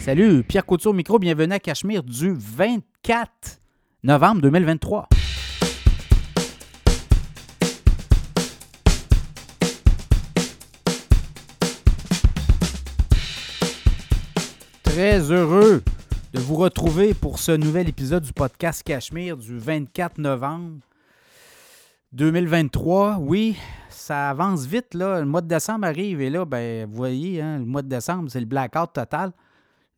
Salut, Pierre Couture micro, bienvenue à Cachemire du 24 novembre 2023. Très heureux de vous retrouver pour ce nouvel épisode du podcast Cachemire du 24 novembre 2023. Oui, ça avance vite. Le mois de décembre arrive et là, ben, vous voyez, hein, le mois de décembre, c'est le blackout total.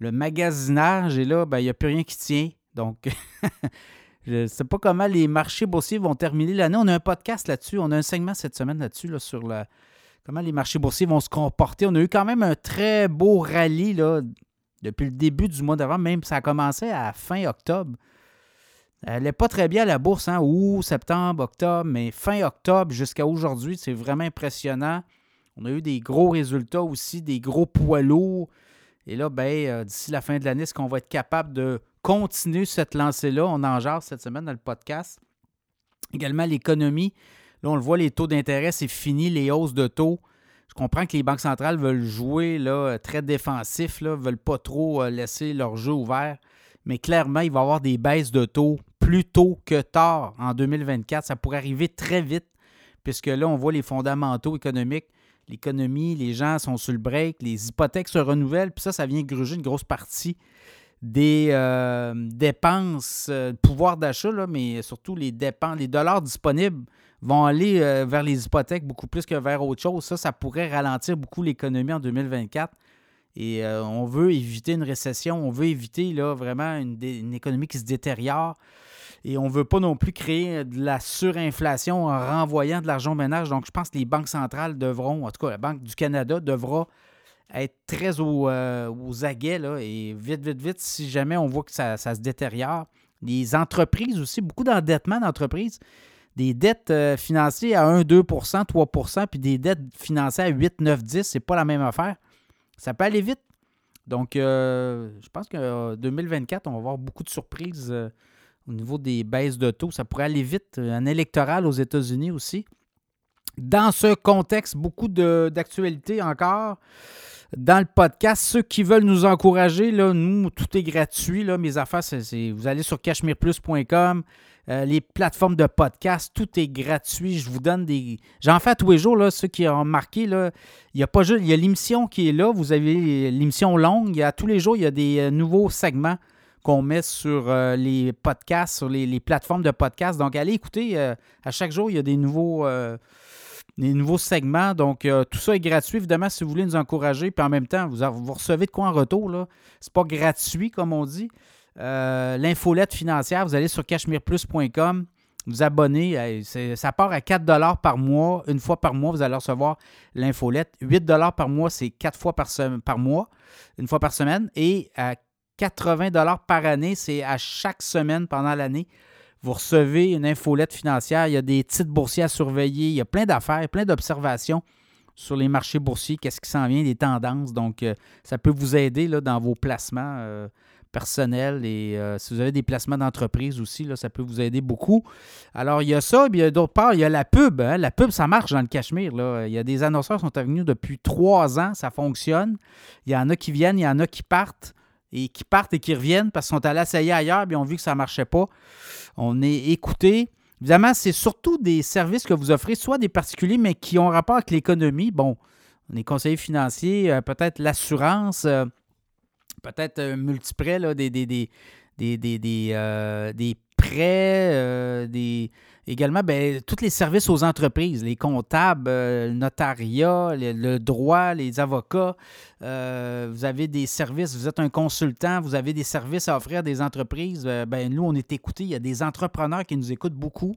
Le magasinage et là, ben, il n'y a plus rien qui tient. Donc, je ne sais pas comment les marchés boursiers vont terminer l'année. On a un podcast là-dessus. On a un segment cette semaine là-dessus, là, sur la, comment les marchés boursiers vont se comporter. On a eu quand même un très beau rallye là, depuis le début du mois d'avant, même ça a commencé à fin octobre. Elle n'est pas très bien à la bourse, hein, août, septembre, octobre, mais fin octobre jusqu'à aujourd'hui, c'est vraiment impressionnant. On a eu des gros résultats aussi, des gros poids lourds. Et là, ben, euh, d'ici la fin de l'année, est-ce qu'on va être capable de continuer cette lancée-là? On en jase cette semaine dans le podcast. Également, l'économie. Là, on le voit, les taux d'intérêt, c'est fini, les hausses de taux. Je comprends que les banques centrales veulent jouer là, très défensif, ne veulent pas trop euh, laisser leur jeu ouvert. Mais clairement, il va y avoir des baisses de taux plus tôt que tard en 2024. Ça pourrait arriver très vite, puisque là, on voit les fondamentaux économiques. L'économie, les gens sont sur le break, les hypothèques se renouvellent, puis ça, ça vient gruger une grosse partie des euh, dépenses, euh, pouvoir d'achat, mais surtout les dépenses, les dollars disponibles vont aller euh, vers les hypothèques beaucoup plus que vers autre chose. Ça, ça pourrait ralentir beaucoup l'économie en 2024. Et on veut éviter une récession, on veut éviter là, vraiment une économie qui se détériore. Et on ne veut pas non plus créer de la surinflation en renvoyant de l'argent au ménage. Donc, je pense que les banques centrales devront, en tout cas, la Banque du Canada devra être très euh, aux aguets là, et vite, vite, vite, si jamais on voit que ça, se détériore. Les entreprises aussi, beaucoup d'endettement d'entreprises, des dettes euh, financées à 1, 2% 3% puis des dettes financées à 8, 9, 10, c'est pas la même affaire. Ça peut aller vite. Donc, euh, je pense que 2024, on va avoir beaucoup de surprises au niveau des baisses de taux. Ça pourrait aller vite. Un électoral aux États-Unis aussi. Dans ce contexte, beaucoup d'actualités encore dans le podcast. Ceux qui veulent nous encourager, là, nous, tout est gratuit. Là, mes affaires, vous allez sur cachemireplus.com, euh, les plateformes de podcast, tout est gratuit. Je vous donne des. J'en fais tous les jours, là, ceux qui ont remarqué, il y a pas juste. Il y a l'émission qui est là. Vous avez l'émission longue. Tous les jours, il y a des euh, nouveaux segments qu'on met sur euh, les podcasts, sur les, plateformes de podcasts. Donc, allez écouter. Euh, à chaque jour, il y a des nouveaux, euh, des nouveaux segments. Donc, tout ça est gratuit, évidemment, si vous voulez nous encourager. Puis en même temps, vous, recevez de quoi en retour. Ce n'est pas gratuit, comme on dit. L'infolette financière, vous allez sur cachemireplus.com vous abonner. Ça part à 4 par mois. Une fois par mois, vous allez recevoir l'infolette. 8 par mois, c'est 4 fois par, par mois, une fois par semaine. Et à 80 par année. C'est à chaque semaine pendant l'année. Vous recevez une infolette financière. Il y a des titres boursiers à surveiller. Il y a plein d'affaires, plein d'observations sur les marchés boursiers. Qu'est-ce qui s'en vient, des tendances. Donc, euh, ça peut vous aider là, dans vos placements euh, personnels. Et euh, si vous avez des placements d'entreprise aussi, là, ça peut vous aider beaucoup. Alors, il y a ça. Puis, d'autre part, il y a la pub. Hein. La pub, ça marche dans le Cachemire. Là. Il y a des annonceurs qui sont venus depuis trois ans. Ça fonctionne. Il y en a qui viennent, il y en a qui partent et qui partent et qui reviennent parce qu'ils sont allés essayer ailleurs et ont vu que ça ne marchait pas. On est écouté. Évidemment, c'est surtout des services que vous offrez, soit des particuliers, mais qui ont rapport avec l'économie. Bon, on est conseiller financier, euh, peut-être l'assurance, euh, peut-être un multiprêt, là, des, des, des, des, euh, des Également, ben, tous les services aux entreprises, les comptables, euh, le notariat, le, droit, les avocats. Euh, vous avez des services, vous êtes un consultant, vous avez des services à offrir à des entreprises. Ben, nous, on est écoutés. Il y a des entrepreneurs qui nous écoutent beaucoup.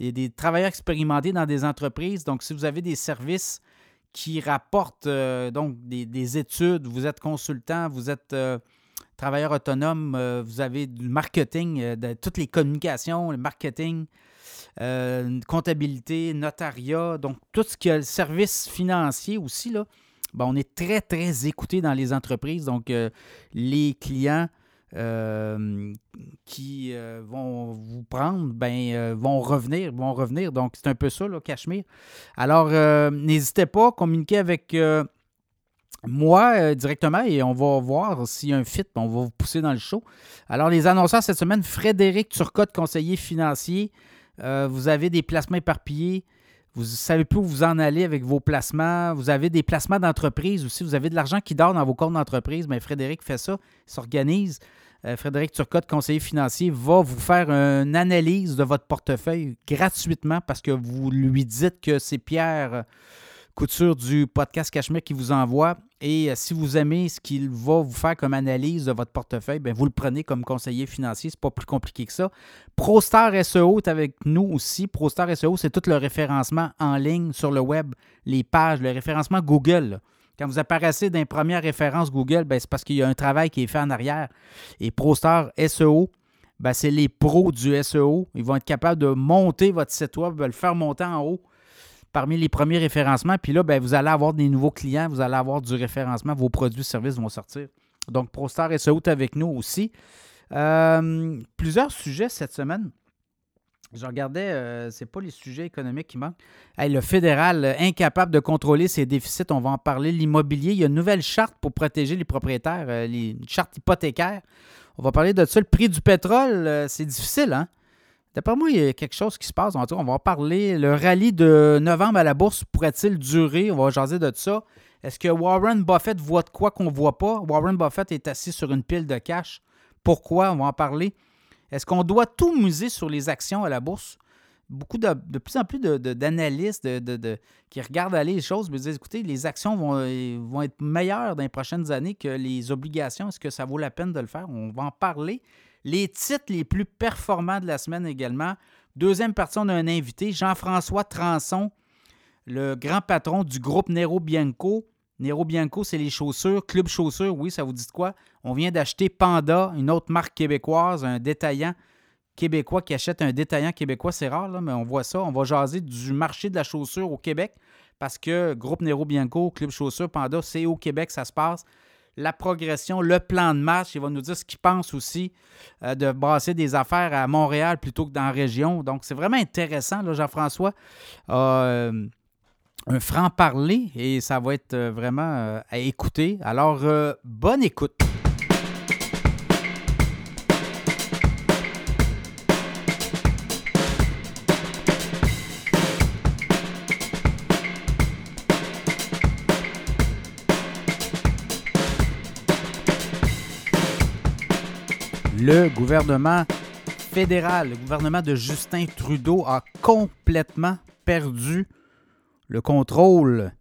Il y a des travailleurs expérimentés dans des entreprises. Donc, si vous avez des services qui rapportent donc des, études, vous êtes consultant, vous êtes travailleur autonome, vous avez du marketing, de, toutes les communications, le marketing, euh, comptabilité, notariat, donc tout ce qui est le service financier aussi, là, ben, on est très, très écouté dans les entreprises. Donc, euh, les clients euh, qui vont vous prendre, ben, vont revenir, vont revenir. Donc, c'est un peu ça, là, Cachemire. Alors, n'hésitez pas à communiquer avec moi euh, directement et on va voir s'il y a un fit, on va vous pousser dans le show. Alors, les annonceurs cette semaine, Frédéric Turcotte, conseiller financier. Euh, vous avez des placements éparpillés. Vous ne savez plus où vous en allez avec vos placements. Vous avez des placements d'entreprise aussi. Vous avez de l'argent qui dort dans vos comptes d'entreprise. Mais Frédéric fait ça, s'organise. Euh, Frédéric Turcotte, conseiller financier, va vous faire une analyse de votre portefeuille gratuitement parce que vous lui dites que c'est Pierre Couture du podcast Cachemire qui vous envoie. Et euh, si vous aimez ce qu'il va vous faire comme analyse de votre portefeuille, bien, vous le prenez comme conseiller financier. C'est pas plus compliqué que ça. ProStar SEO est avec nous aussi. ProStar SEO, c'est tout le référencement en ligne sur le web, les pages, le référencement Google. Quand vous apparaissez dans les premières références Google, ben, c'est parce qu'il y a un travail qui est fait en arrière. Et ProStar SEO, ben, c'est les pros du SEO. Ils vont être capables de monter votre site web, de le faire monter en haut parmi les premiers référencements. Puis là, ben, vous allez avoir des nouveaux clients, vous allez avoir du référencement, vos produits et services vont sortir. Donc, ProStar SEO est avec nous aussi. Euh, plusieurs sujets cette semaine. Je regardais, euh, c'est pas les sujets économiques qui manquent. le fédéral, euh, incapable de contrôler ses déficits, on va en parler. L'immobilier, il y a une nouvelle charte pour protéger les propriétaires, une charte hypothécaire. On va parler de ça. Le prix du pétrole, c'est difficile, hein? D'après moi, il y a quelque chose qui se passe. En tout cas, on va en parler. Le rallye de novembre à la bourse pourrait-il durer? On va jaser de ça. Est-ce que Warren Buffett voit de quoi qu'on ne voit pas? Warren Buffett est assis sur une pile de cash. Pourquoi? On va en parler. Est-ce qu'on doit tout muser sur les actions à la bourse? Beaucoup de, de plus en plus d'analystes de, qui regardent aller les choses me disent écoutez, les actions vont, vont être meilleures dans les prochaines années que les obligations. Est-ce que ça vaut la peine de le faire? On va en parler. Les titres les plus performants de la semaine également. Deuxième partie, on a un invité, Jean-François Transon, le grand patron du groupe Nero Bianco. Nero Bianco, c'est les chaussures. Club Chaussures, oui, ça vous dit quoi? On vient d'acheter Panda, une autre marque québécoise, un détaillant québécois qui achète un détaillant québécois. C'est rare, mais on voit ça. On va jaser du marché de la chaussure au Québec parce que Groupe Nero Bianco, Club Chaussures, Panda, c'est au Québec, ça se passe la progression, le plan de match. Il va nous dire ce qu'il pense aussi euh, de brasser des affaires à Montréal plutôt que dans la région. Donc, c'est vraiment intéressant. Jean-François euh, un franc-parler et ça va être euh, vraiment à écouter. Alors, bonne écoute. Le gouvernement fédéral, le gouvernement de Justin Trudeau a complètement perdu le contrôle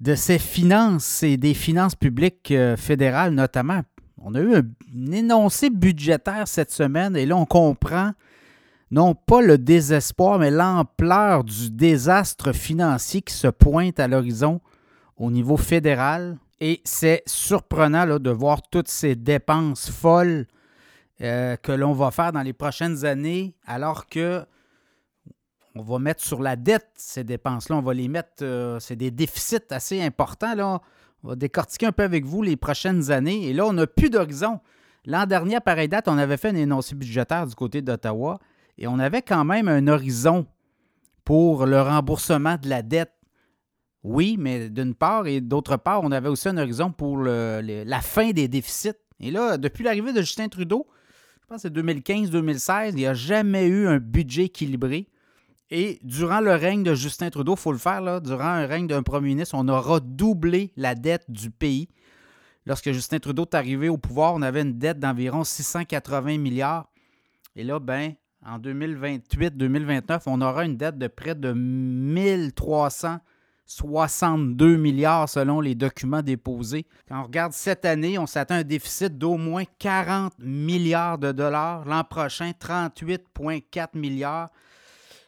de ses finances et des finances publiques euh, fédérales notamment. On a eu un énoncé budgétaire cette semaine et là on comprend non pas le désespoir, mais l'ampleur du désastre financier qui se pointe à l'horizon au niveau fédéral. Et c'est surprenant de voir toutes ces dépenses folles euh, que l'on va faire dans les prochaines années, alors que on va mettre sur la dette ces dépenses-là. On va les mettre, euh, c'est des déficits assez importants. Là. On va décortiquer un peu avec vous les prochaines années. Et là, on n'a plus d'horizon. L'an dernier, à pareille date, on avait fait un énoncé budgétaire du côté d'Ottawa et on avait quand même un horizon pour le remboursement de la dette. Oui, mais d'une part, et d'autre part, on avait aussi un horizon pour la fin des déficits. Et là, depuis l'arrivée de Justin Trudeau, pense que c'est 2015-2016, il n'y a jamais eu un budget équilibré. Et durant le règne de Justin Trudeau, il faut le faire, durant un règne d'un premier ministre, on aura doublé la dette du pays. Lorsque Justin Trudeau est arrivé au pouvoir, on avait une dette d'environ 680 milliards. Et là, ben, en 2028-2029, on aura une dette de près de 1300 62 milliards selon les documents déposés. Quand on regarde cette année, on s'attend à un déficit d'au moins 40 milliards de dollars. L'an prochain, 38,4 milliards.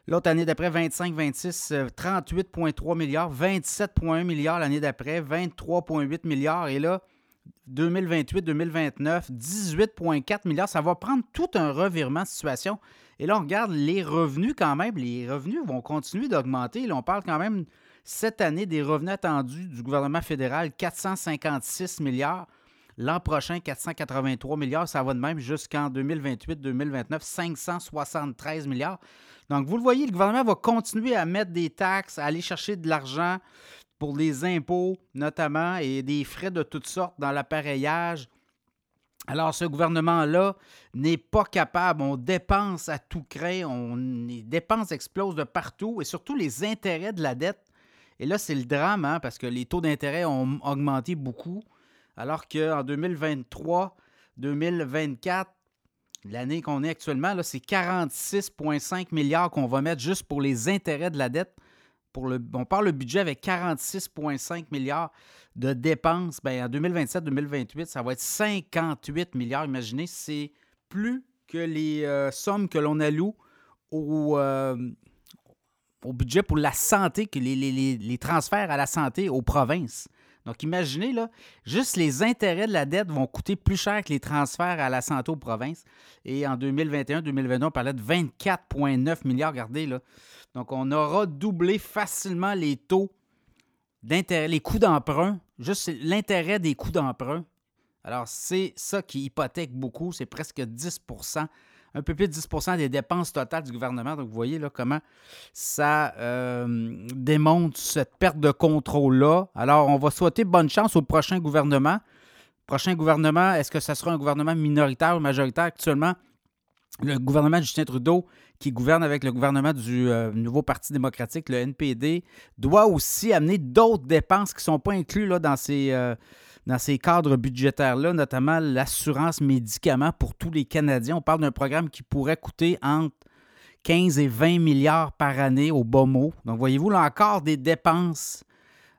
L'autre année d'après, 25-26, 38,3 euh, milliards. 27,1 milliards l'année d'après, 23,8 milliards. Et là, 2028-2029, 18,4 milliards. Ça va prendre tout un revirement de situation. Et là, on regarde les revenus quand même. Les revenus vont continuer d'augmenter. Là, on parle quand même cette année, des revenus attendus du gouvernement fédéral, 456 milliards. L'an prochain, 483 milliards. Ça va de même jusqu'en 2028-2029, 573 milliards. Donc, vous le voyez, le gouvernement va continuer à mettre des taxes, à aller chercher de l'argent pour des impôts notamment et des frais de toutes sortes dans l'appareillage. Alors, ce gouvernement-là n'est pas capable. On dépense à tout craint. On, les dépenses explosent de partout et surtout les intérêts de la dette. Et là, c'est le drame hein, parce que les taux d'intérêt ont augmenté beaucoup. Alors qu'en 2023, 2024, l'année qu'on est actuellement, c'est 46,5 milliards qu'on va mettre juste pour les intérêts de la dette. Pour le, on parle le budget avec 46,5 milliards de dépenses. Bien, en 2027-2028, ça va être 58 milliards. Imaginez, c'est plus que les euh, sommes que l'on alloue au, euh, au budget pour la santé, que les, les, transferts à la santé aux provinces. Donc, imaginez, là, juste les intérêts de la dette vont coûter plus cher que les transferts à la santé aux provinces. Et en 2021-2022, on parlait de 24,9 milliards. Regardez, là. Donc, on aura doublé facilement les taux d'intérêt, les coûts d'emprunt, juste l'intérêt des coûts d'emprunt. Alors, c'est ça qui hypothèque beaucoup. C'est presque 10 un peu plus de 10% des dépenses totales du gouvernement. Donc, vous voyez là comment ça euh, démontre cette perte de contrôle-là. Alors, on va souhaiter bonne chance au prochain gouvernement. Prochain gouvernement, est-ce que ce sera un gouvernement minoritaire ou majoritaire? Actuellement, le gouvernement de Justin Trudeau, qui gouverne avec le gouvernement du euh, nouveau Parti démocratique, le NPD, doit aussi amener d'autres dépenses qui ne sont pas incluses là, dans ces... Euh, dans ces cadres budgétaires-là, notamment l'assurance médicaments pour tous les Canadiens. On parle d'un programme qui pourrait coûter entre 15 et 20 milliards par année au bas mot. Donc, voyez-vous, là encore des dépenses.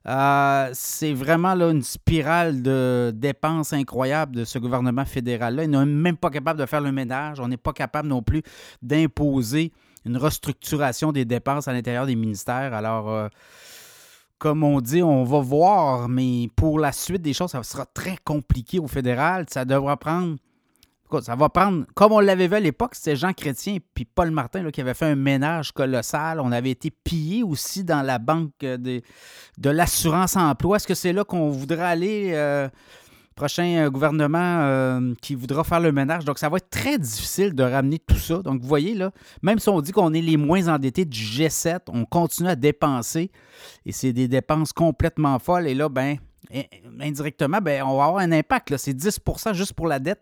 Euh, c'est vraiment là, une spirale de dépenses incroyables de ce gouvernement fédéral-là. Il n'est même pas capable de faire le ménage. On n'est pas capable non plus d'imposer une restructuration des dépenses à l'intérieur des ministères. Alors, euh, comme on dit, on va voir, mais pour la suite des choses, ça sera très compliqué au fédéral. Ça devra prendre. Ça va prendre, comme on l'avait vu à l'époque, c'était Jean Chrétien puis Paul Martin qui avait fait un ménage colossal. On avait été pillé aussi dans la banque de, de l'assurance emploi. Est-ce que c'est là qu'on voudrait aller? Euh, prochain euh, gouvernement euh, qui voudra faire le ménage. Donc, ça va être très difficile de ramener tout ça. Donc, vous voyez, là, même si on dit qu'on est les moins endettés du G7, on continue à dépenser et c'est des dépenses complètement folles. Et là, ben, indirectement, ben, on va avoir un impact. C'est 10% juste pour la dette,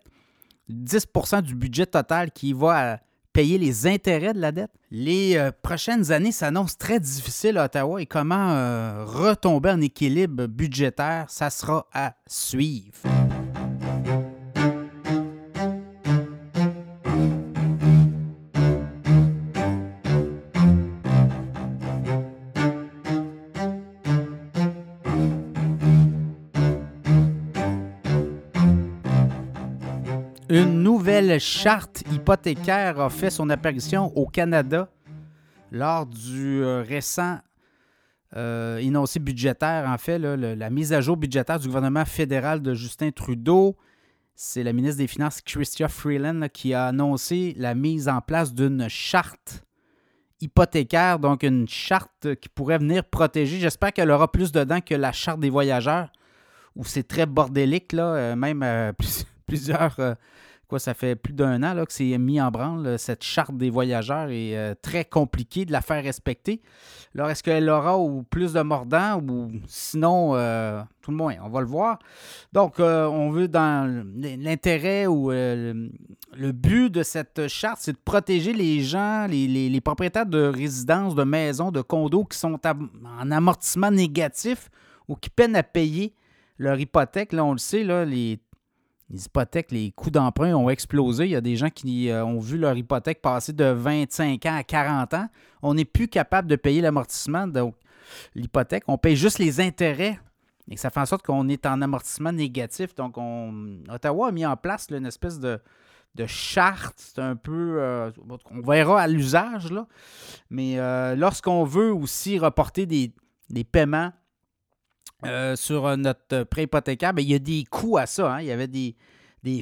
10% du budget total qui va à payer les intérêts de la dette? Les euh, prochaines années s'annoncent très difficiles à Ottawa et comment euh, retomber en équilibre budgétaire, ça sera à suivre. Nouvelle charte hypothécaire a fait son apparition au Canada lors du euh, récent euh, énoncé budgétaire, en fait, la mise à jour budgétaire du gouvernement fédéral de Justin Trudeau. C'est la ministre des Finances, Chrystia Freeland, qui a annoncé la mise en place d'une charte hypothécaire, donc une charte qui pourrait venir protéger. J'espère qu'elle aura plus dedans que la charte des voyageurs, où c'est très bordélique, là, euh, même plusieurs ça fait plus d'un an que c'est mis en branle. Cette charte des voyageurs est euh, très compliquée de la faire respecter. Alors, est-ce qu'elle aura ou plus de mordants ou sinon, euh, tout le moins, on va le voir. Donc, euh, on veut dans l'intérêt ou le but de cette charte, c'est de protéger les gens, les, propriétaires de résidences, de maisons, de condos qui sont en amortissement négatif ou qui peinent à payer leur hypothèque. Là, on le sait, là, les les hypothèques, les coûts d'emprunt ont explosé. Il y a des gens qui euh, ont vu leur hypothèque passer de 25 ans à 40 ans. On n'est plus capable de payer l'amortissement, donc l'hypothèque. On paye juste les intérêts. Et ça fait en sorte qu'on est en amortissement négatif. Donc, on, Ottawa a mis en place une espèce de, charte. C'est un peu. Euh, on verra à l'usage. Mais euh, lorsqu'on veut aussi reporter des paiements euh, sur euh, notre prêt hypothécaire, ben, il y a des coûts à ça. Hein. Il y avait des,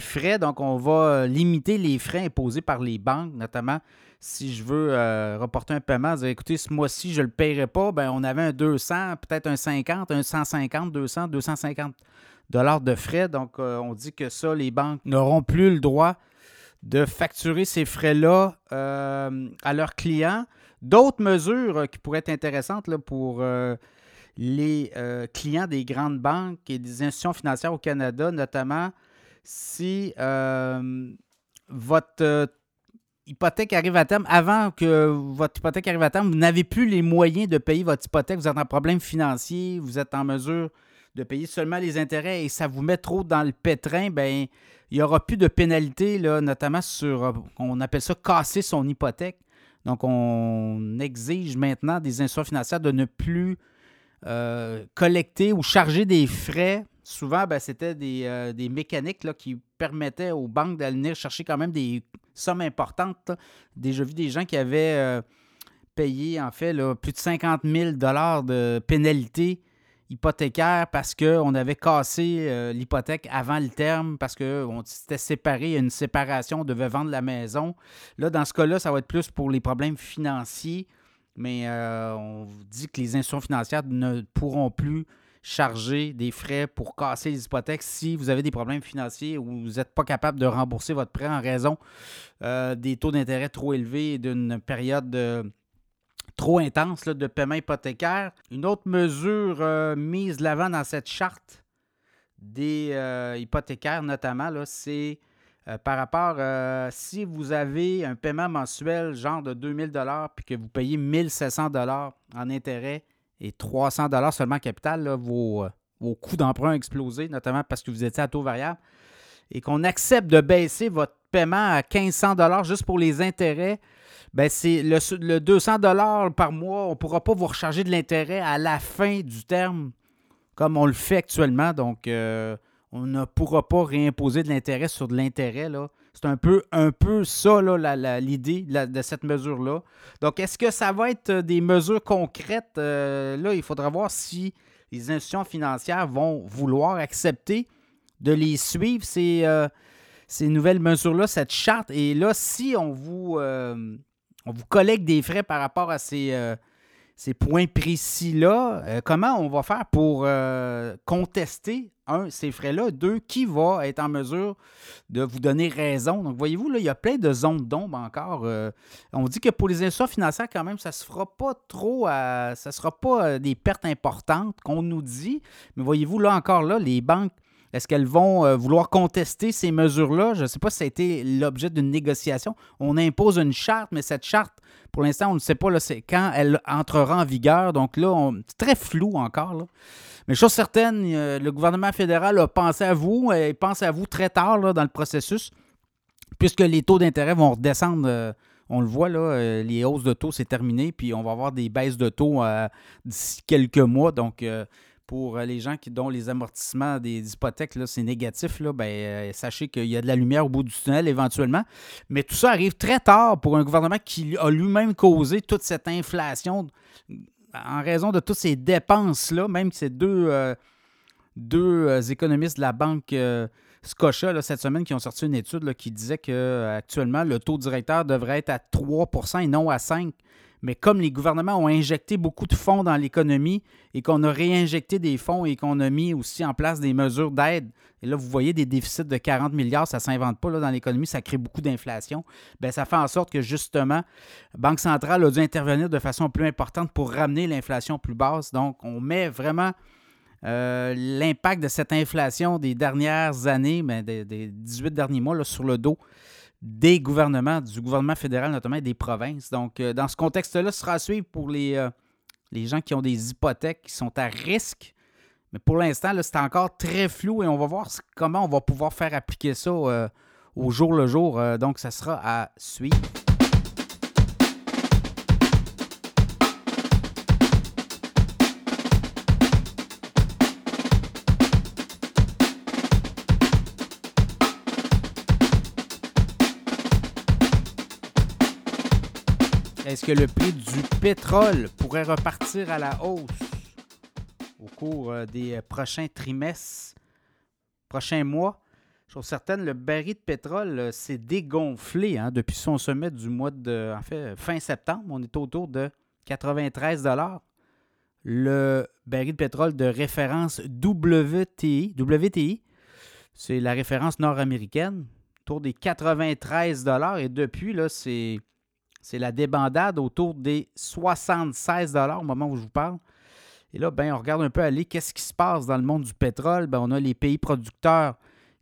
frais, donc on va euh, limiter les frais imposés par les banques, notamment si je veux reporter un paiement, écoutez, ce mois-ci, je ne le paierai pas, ben, on avait un 200, peut-être un 50, un 150, 200, 250 dollars de frais. Donc, on dit que ça, les banques n'auront plus le droit de facturer ces frais-là à leurs clients. D'autres mesures qui pourraient être intéressantes là, pour les euh, clients des grandes banques et des institutions financières au Canada, notamment si euh, votre hypothèque arrive à terme, avant que votre hypothèque arrive à terme, vous n'avez plus les moyens de payer votre hypothèque, vous êtes en problème financier, vous êtes en mesure de payer seulement les intérêts et ça vous met trop dans le pétrin, ben il n'y aura plus de pénalité, là, notamment sur, on appelle ça casser son hypothèque. Donc, on exige maintenant des institutions financières de ne plus euh, collecter ou charger des frais. Souvent, ben, c'était des, euh, mécaniques qui permettaient aux banques d'aller chercher quand même des sommes importantes. Déjà vu des gens qui avaient euh, payé, en fait, plus de 50 000 de pénalité hypothécaire parce qu'on avait cassé l'hypothèque avant le terme, parce qu'on s'était séparé, il y a une séparation, on devait vendre la maison. Là, dans ce cas-là, ça va être plus pour les problèmes financiers mais euh, on dit que les institutions financières ne pourront plus charger des frais pour casser les hypothèques si vous avez des problèmes financiers ou vous n'êtes pas capable de rembourser votre prêt en raison euh, des taux d'intérêt trop élevés et d'une période trop intense de paiement hypothécaire. Une autre mesure euh, mise de l'avant dans cette charte des hypothécaires notamment, c'est euh, par rapport, euh, si vous avez un paiement mensuel genre de 2000 dollars puis que vous payez 1700 dollars en intérêt et 300 dollars seulement en capital, vos, euh, vos, coûts d'emprunt ont explosé, notamment parce que vous étiez à taux variable, et qu'on accepte de baisser votre paiement à 1500 dollars juste pour les intérêts, ben c'est le, 200 dollars par mois, on ne pourra pas vous recharger de l'intérêt à la fin du terme comme on le fait actuellement. Donc, on ne pourra pas réimposer de l'intérêt sur de l'intérêt. C'est un peu, un peu ça, l'idée de cette mesure-là. Donc, est-ce que ça va être des mesures concrètes? Euh, là, il faudra voir si les institutions financières vont vouloir accepter de les suivre, ces, euh, ces nouvelles mesures-là, cette charte. Et là, si on vous, euh, on vous collecte des frais par rapport à ces ces points précis-là, euh, comment on va faire pour euh, contester, un, ces frais-là, deux, qui va être en mesure de vous donner raison? Donc, voyez-vous, là, il y a plein de zones d'ombre encore. Euh, on dit que pour les institutions financières, quand même, ça ne se fera pas trop, ça ne sera pas des pertes importantes qu'on nous dit. Mais voyez-vous, là encore, là, les banques est-ce qu'elles vont euh, vouloir contester ces mesures-là? Je ne sais pas si ça a été l'objet d'une négociation. On impose une charte, mais cette charte, pour l'instant, on ne sait pas quand elle entrera en vigueur. Donc là, c'est très flou encore. Mais chose certaine, euh, le gouvernement fédéral a pensé à vous et pense à vous très tard dans le processus, puisque les taux d'intérêt vont redescendre. Euh, on le voit, là, les hausses de taux, c'est terminé, puis on va avoir des baisses de taux d'ici quelques mois. Donc, pour euh, les gens qui, dont les amortissements des hypothèques, c'est négatif, là, ben, euh, sachez qu'il y a de la lumière au bout du tunnel éventuellement. Mais tout ça arrive très tard pour un gouvernement qui a lui-même causé toute cette inflation en raison de toutes ces dépenses-là, même que ces deux, euh, deux économistes de la banque Scotia cette semaine qui ont sorti une étude qui disait qu'actuellement, le taux directeur devrait être à 3% et non à 5 mais comme les gouvernements ont injecté beaucoup de fonds dans l'économie et qu'on a réinjecté des fonds et qu'on a mis aussi en place des mesures d'aide, et là, vous voyez des déficits de 40 milliards, ça ne s'invente pas dans l'économie, ça crée beaucoup d'inflation. Bien, ça fait en sorte que justement, Banque centrale a dû intervenir de façon plus importante pour ramener l'inflation plus basse. Donc, on met vraiment euh, l'impact de cette inflation des dernières années, bien, des, 18 derniers mois, sur le dos des gouvernements, du gouvernement fédéral notamment et des provinces. Donc, euh, dans ce contexte-là, ce sera à suivre pour les, euh, les gens qui ont des hypothèques qui sont à risque. Mais pour l'instant, c'est encore très flou et on va voir comment on va pouvoir faire appliquer ça euh, au jour le jour. donc, ça sera à suivre. Est-ce que le prix du pétrole pourrait repartir à la hausse au cours euh, des euh, prochains trimestres, prochains mois? Chose certaine, le baril de pétrole euh, s'est dégonflé hein, depuis son sommet du mois de en fait, fin septembre. On est autour de 93 Le baril de pétrole de référence WTI, WTI c'est la référence nord-américaine, autour des 93 Et depuis, là, c'est c'est la débandade autour des 76 au moment où je vous parle. Et là, ben, on regarde un peu aller qu'est-ce qui se passe dans le monde du pétrole? Ben, on a les pays producteurs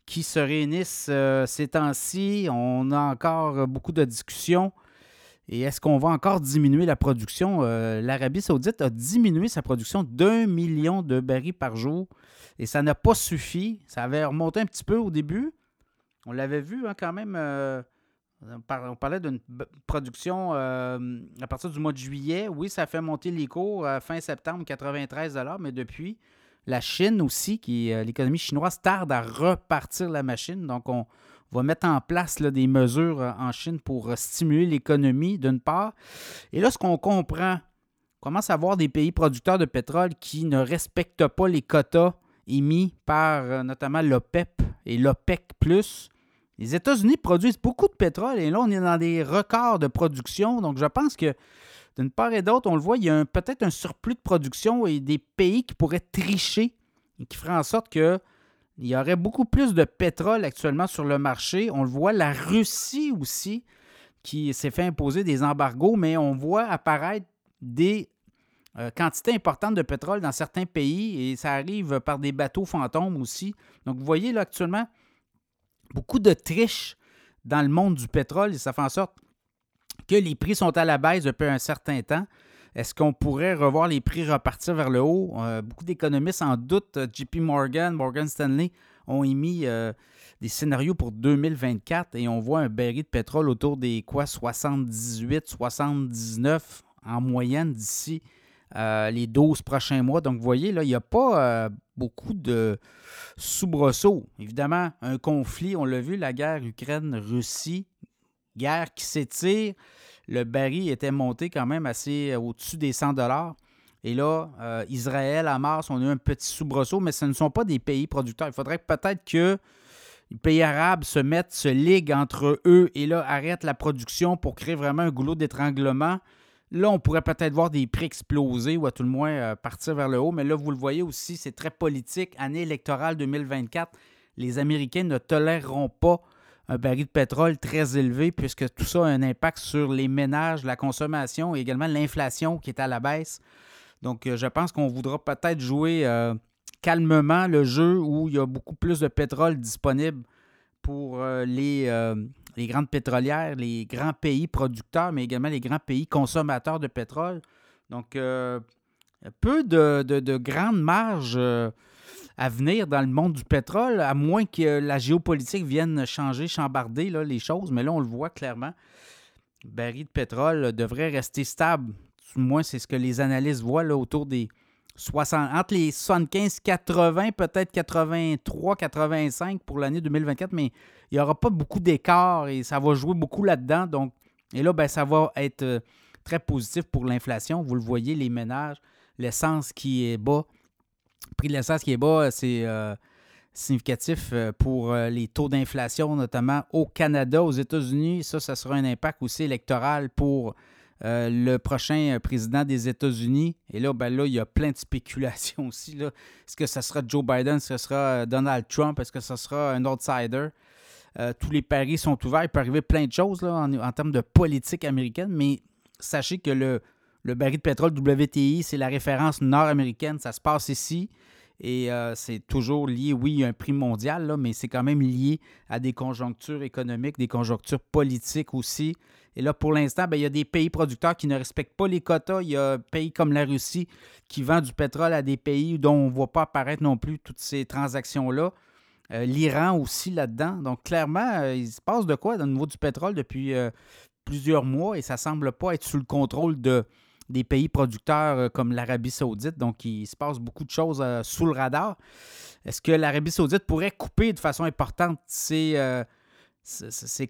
qui se réunissent euh, ces temps-ci. On a encore beaucoup de discussions. Et est-ce qu'on va encore diminuer la production? Euh, L'Arabie saoudite a diminué sa production d'un million de barils par jour et ça n'a pas suffi. Ça avait remonté un petit peu au début. On l'avait vu hein, quand même. Euh, on parlait d'une production euh, à partir du mois de juillet. Oui, ça fait monter les cours fin septembre, 93 mais depuis, la Chine aussi, qui l'économie chinoise, tarde à repartir la machine. Donc, on, va mettre en place des mesures euh, en Chine pour euh, stimuler l'économie, d'une part. Et là, ce qu'on comprend, on commence à avoir des pays producteurs de pétrole qui ne respectent pas les quotas émis par euh, notamment l'OPEP et l'OPEC. Les États-Unis produisent beaucoup de pétrole et là, on est dans des records de production. Donc, je pense que d'une part et d'autre, on le voit, il y a peut-être un surplus de production et des pays qui pourraient tricher et qui feraient en sorte que il y aurait beaucoup plus de pétrole actuellement sur le marché. On le voit, la Russie aussi, qui s'est fait imposer des embargos, mais on voit apparaître des euh, quantités importantes de pétrole dans certains pays et ça arrive par des bateaux fantômes aussi. Donc, vous voyez là actuellement beaucoup de triches dans le monde du pétrole et ça fait en sorte que les prix sont à la baisse depuis un certain temps. Est-ce qu'on pourrait revoir les prix repartir vers le haut? Euh, beaucoup d'économistes en doutent. Euh, JP Morgan, Morgan Stanley ont émis euh, des scénarios pour 2024 et on voit un baril de pétrole autour des quoi? 78, 79 en moyenne d'ici les 12 prochains mois. Donc, vous voyez, là, il n'y a pas beaucoup de soubresauts. Évidemment, un conflit, on l'a vu, la guerre Ukraine-Russie, guerre qui s'étire le baril était monté quand même assez euh, au-dessus des 100 dollars. Et là, euh, Israël, Hamas, on a eu un petit soubresaut, mais ce ne sont pas des pays producteurs. Il faudrait peut-être que les pays arabes se mettent, se liguent entre eux et là arrêtent la production pour créer vraiment un goulot d'étranglement. Là, on pourrait peut-être voir des prix exploser ou à tout le moins euh, partir vers le haut. Mais là, vous le voyez aussi, c'est très politique. Année électorale 2024, les Américains ne toléreront pas un baril de pétrole très élevé, puisque tout ça a un impact sur les ménages, la consommation et également l'inflation qui est à la baisse. Donc, euh, je pense qu'on voudra peut-être jouer euh, calmement le jeu où il y a beaucoup plus de pétrole disponible pour les, les, grandes pétrolières, les grands pays producteurs, mais également les grands pays consommateurs de pétrole. Donc, peu de, de, de grandes marges à venir dans le monde du pétrole, à moins que la géopolitique vienne changer, chambarder là, les choses. Mais là, on le voit clairement. Le baril de pétrole devrait rester stable. Du moins, c'est ce que les analystes voient là, autour des 60, entre les 75, 80, peut-être 83, 85 pour l'année 2024, mais il n'y aura pas beaucoup d'écart et ça va jouer beaucoup là-dedans. Donc, et là, ben, ça va être euh, très positif pour l'inflation. Vous le voyez, les ménages, l'essence qui est bas, le prix de l'essence qui est bas, c'est euh, significatif euh, pour euh, les taux d'inflation, notamment au Canada, aux États-Unis. Ça, ça sera un impact aussi électoral pour le prochain président des États-Unis. Et là, ben là, il y a plein de spéculations aussi. Est-ce que ce sera Joe Biden? Est-ce que ce sera Donald Trump? Est-ce que ce sera un outsider? Tous les paris sont ouverts. Il peut arriver plein de choses en, en, termes de politique américaine, mais sachez que le, baril de pétrole WTI, c'est la référence nord-américaine. Ça se passe ici. Et euh, c'est toujours lié, oui, a un prix mondial, là, mais c'est quand même lié à des conjonctures économiques, des conjonctures politiques aussi. Et là, pour l'instant, ben, il y a des pays producteurs qui ne respectent pas les quotas. Il y a pays comme la Russie qui vend du pétrole à des pays dont on ne voit pas apparaître non plus toutes ces transactions-là. Euh, L'Iran aussi là-dedans. Donc, clairement, euh, il se passe de quoi au niveau du pétrole depuis plusieurs mois et ça ne semble pas être sous le contrôle de, des pays producteurs euh, comme l'Arabie saoudite. Donc, il se passe beaucoup de choses euh, sous le radar. Est-ce que l'Arabie saoudite pourrait couper de façon importante ses, euh,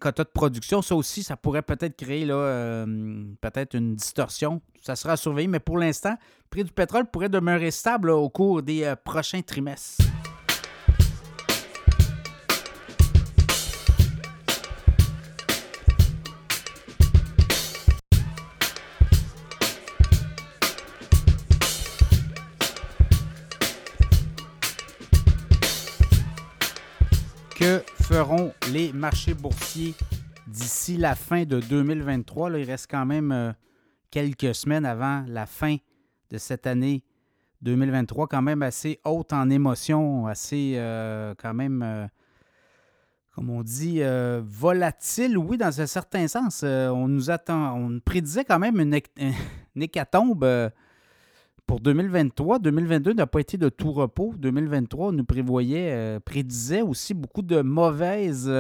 quotas de production? Ça aussi, ça pourrait peut-être créer peut-être une distorsion. Ça sera à mais pour l'instant, le prix du pétrole pourrait demeurer stable au cours des prochains trimestres. Que feront les marchés boursiers d'ici la fin de 2023? Là, il reste quand même euh, quelques semaines avant la fin de cette année 2023 quand même assez haute en émotion, assez euh, quand même, euh, comme on dit, euh, volatile, oui, dans un certain sens. on nous attend, on prédisait quand même une, hécatombe pour 2023. 2022 n'a pas été de tout repos. 2023, on nous prévoyait, prédisait aussi beaucoup de mauvaises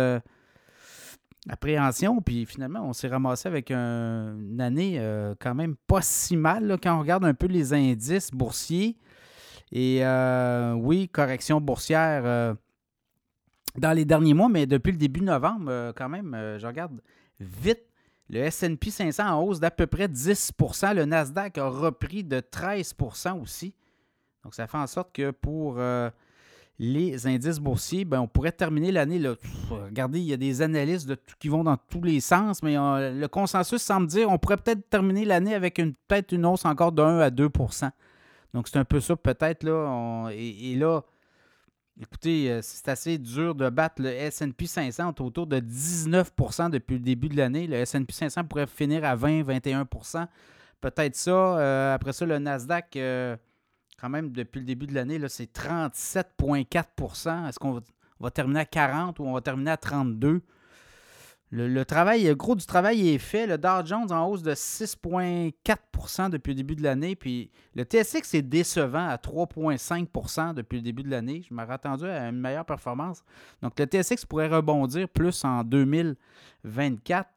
appréhension. Puis finalement, on s'est ramassé avec une année euh, quand même pas si mal quand on regarde un peu les indices boursiers. Et euh, oui, correction boursière euh, dans les derniers mois, mais depuis le début novembre, quand même, je regarde vite. Le SP 500 en hausse d'à peu près 10% Le Nasdaq a repris de 13% aussi. Donc, ça fait en sorte que pour les indices boursiers, ben, on pourrait terminer l'année. Regardez, il y a des analystes qui vont dans tous les sens, mais le consensus semble dire qu'on pourrait peut-être terminer l'année avec une, peut-être une hausse encore de 1 à 2% Donc, c'est un peu ça, peut-être. là. et, là, écoutez, euh, c'est assez dur de battre le SP 500 autour de 19% depuis le début de l'année. Le SP 500 pourrait finir à 20-21% Peut-être ça. Euh, après ça, le Nasdaq. Euh, quand même, depuis le début de l'année, c'est 37,4% Est-ce qu'on va, terminer à 40 ou on va terminer à 32 le, travail, le gros du travail est fait. Le Dow Jones en hausse de 6,4% depuis le début de l'année. Puis le TSX est décevant à 3,5% depuis le début de l'année. Je m'aurais attendu à une meilleure performance. Donc le TSX pourrait rebondir plus en 2024.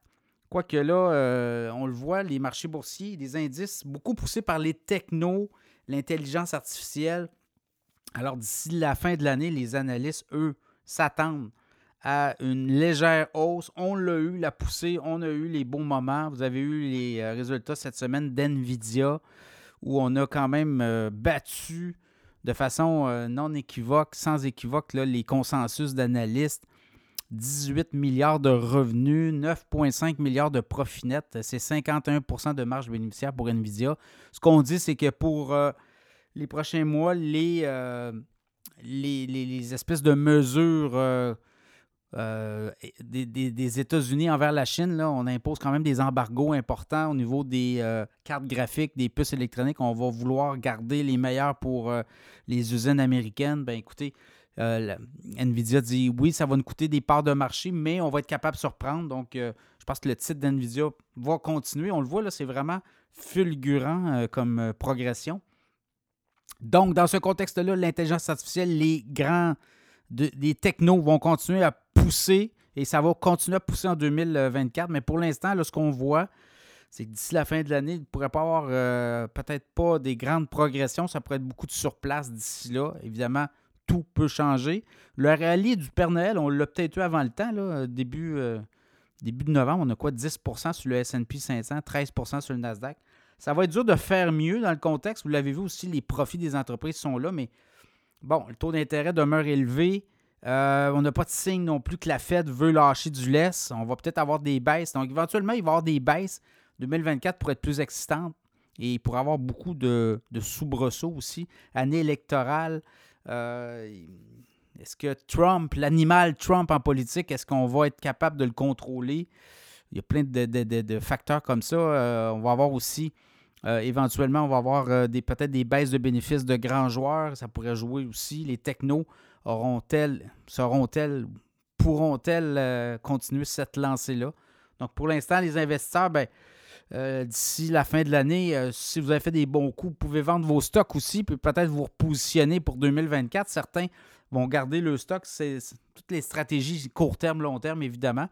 Quoique là, euh, on le voit, les marchés boursiers, les indices beaucoup poussés par les technos, l'intelligence artificielle. Alors, d'ici la fin de l'année, les analystes, eux, s'attendent à une légère hausse. On l'a eu, la poussée, on a eu les bons moments. Vous avez eu les euh, résultats cette semaine d'NVIDIA, où on a quand même euh, battu de façon euh, non équivoque, sans équivoque, les consensus d'analystes. 18 milliards de revenus, 9,5 milliards de profit net. C'est 51% de marge bénéficiaire pour NVIDIA. Ce qu'on dit, c'est que pour les prochains mois, les, euh, les, espèces de mesures des, États-Unis envers la Chine, on impose quand même des embargos importants au niveau des cartes graphiques, des puces électroniques. On va vouloir garder les meilleurs pour les usines américaines. Ben écoutez, euh, Nvidia dit oui, ça va nous coûter des parts de marché, mais on va être capable de surprendre. Donc, euh, je pense que le titre d'Nvidia va continuer. On le voit, là, c'est vraiment fulgurant euh, comme progression. Donc, dans ce contexte-là, l'intelligence artificielle, les grands, les technos vont continuer à pousser et ça va continuer à pousser en 2024. Mais pour l'instant, ce qu'on voit, c'est que d'ici la fin de l'année, il ne pourrait pas avoir peut-être pas des grandes progressions. Ça pourrait être beaucoup de surplace d'ici là. Évidemment, tout peut changer. Le rallye du Père Noël, on l'a peut-être eu avant le temps, là, début, euh, début de novembre, on a quoi? 10% sur le SP 500, 13% sur le Nasdaq. Ça va être dur de faire mieux dans le contexte. Vous l'avez vu aussi, les profits des entreprises sont là, mais bon, le taux d'intérêt demeure élevé. Euh, on n'a pas de signe non plus que la Fed veut lâcher du laisse. On va peut-être avoir des baisses. Donc, éventuellement, il va y avoir des baisses. 2024 pour être plus excitante et pour avoir beaucoup de, de soubresauts aussi. Année électorale. Euh, est-ce que Trump, l'animal Trump en politique, est-ce qu'on va être capable de le contrôler? Il y a plein de, facteurs comme ça. Euh, on va avoir aussi, euh, éventuellement, on va avoir des, peut-être des baisses de bénéfices de grands joueurs. Ça pourrait jouer aussi. Les technos auront-elles, seront-elles, pourront-elles continuer cette lancée-là? Donc, pour l'instant, les investisseurs, ben, euh, d'ici la fin de l'année, euh, si vous avez fait des bons coups, vous pouvez vendre vos stocks aussi, puis peut-être vous repositionner pour 2024. Certains vont garder le stock. C'est toutes les stratégies court terme, long terme, évidemment.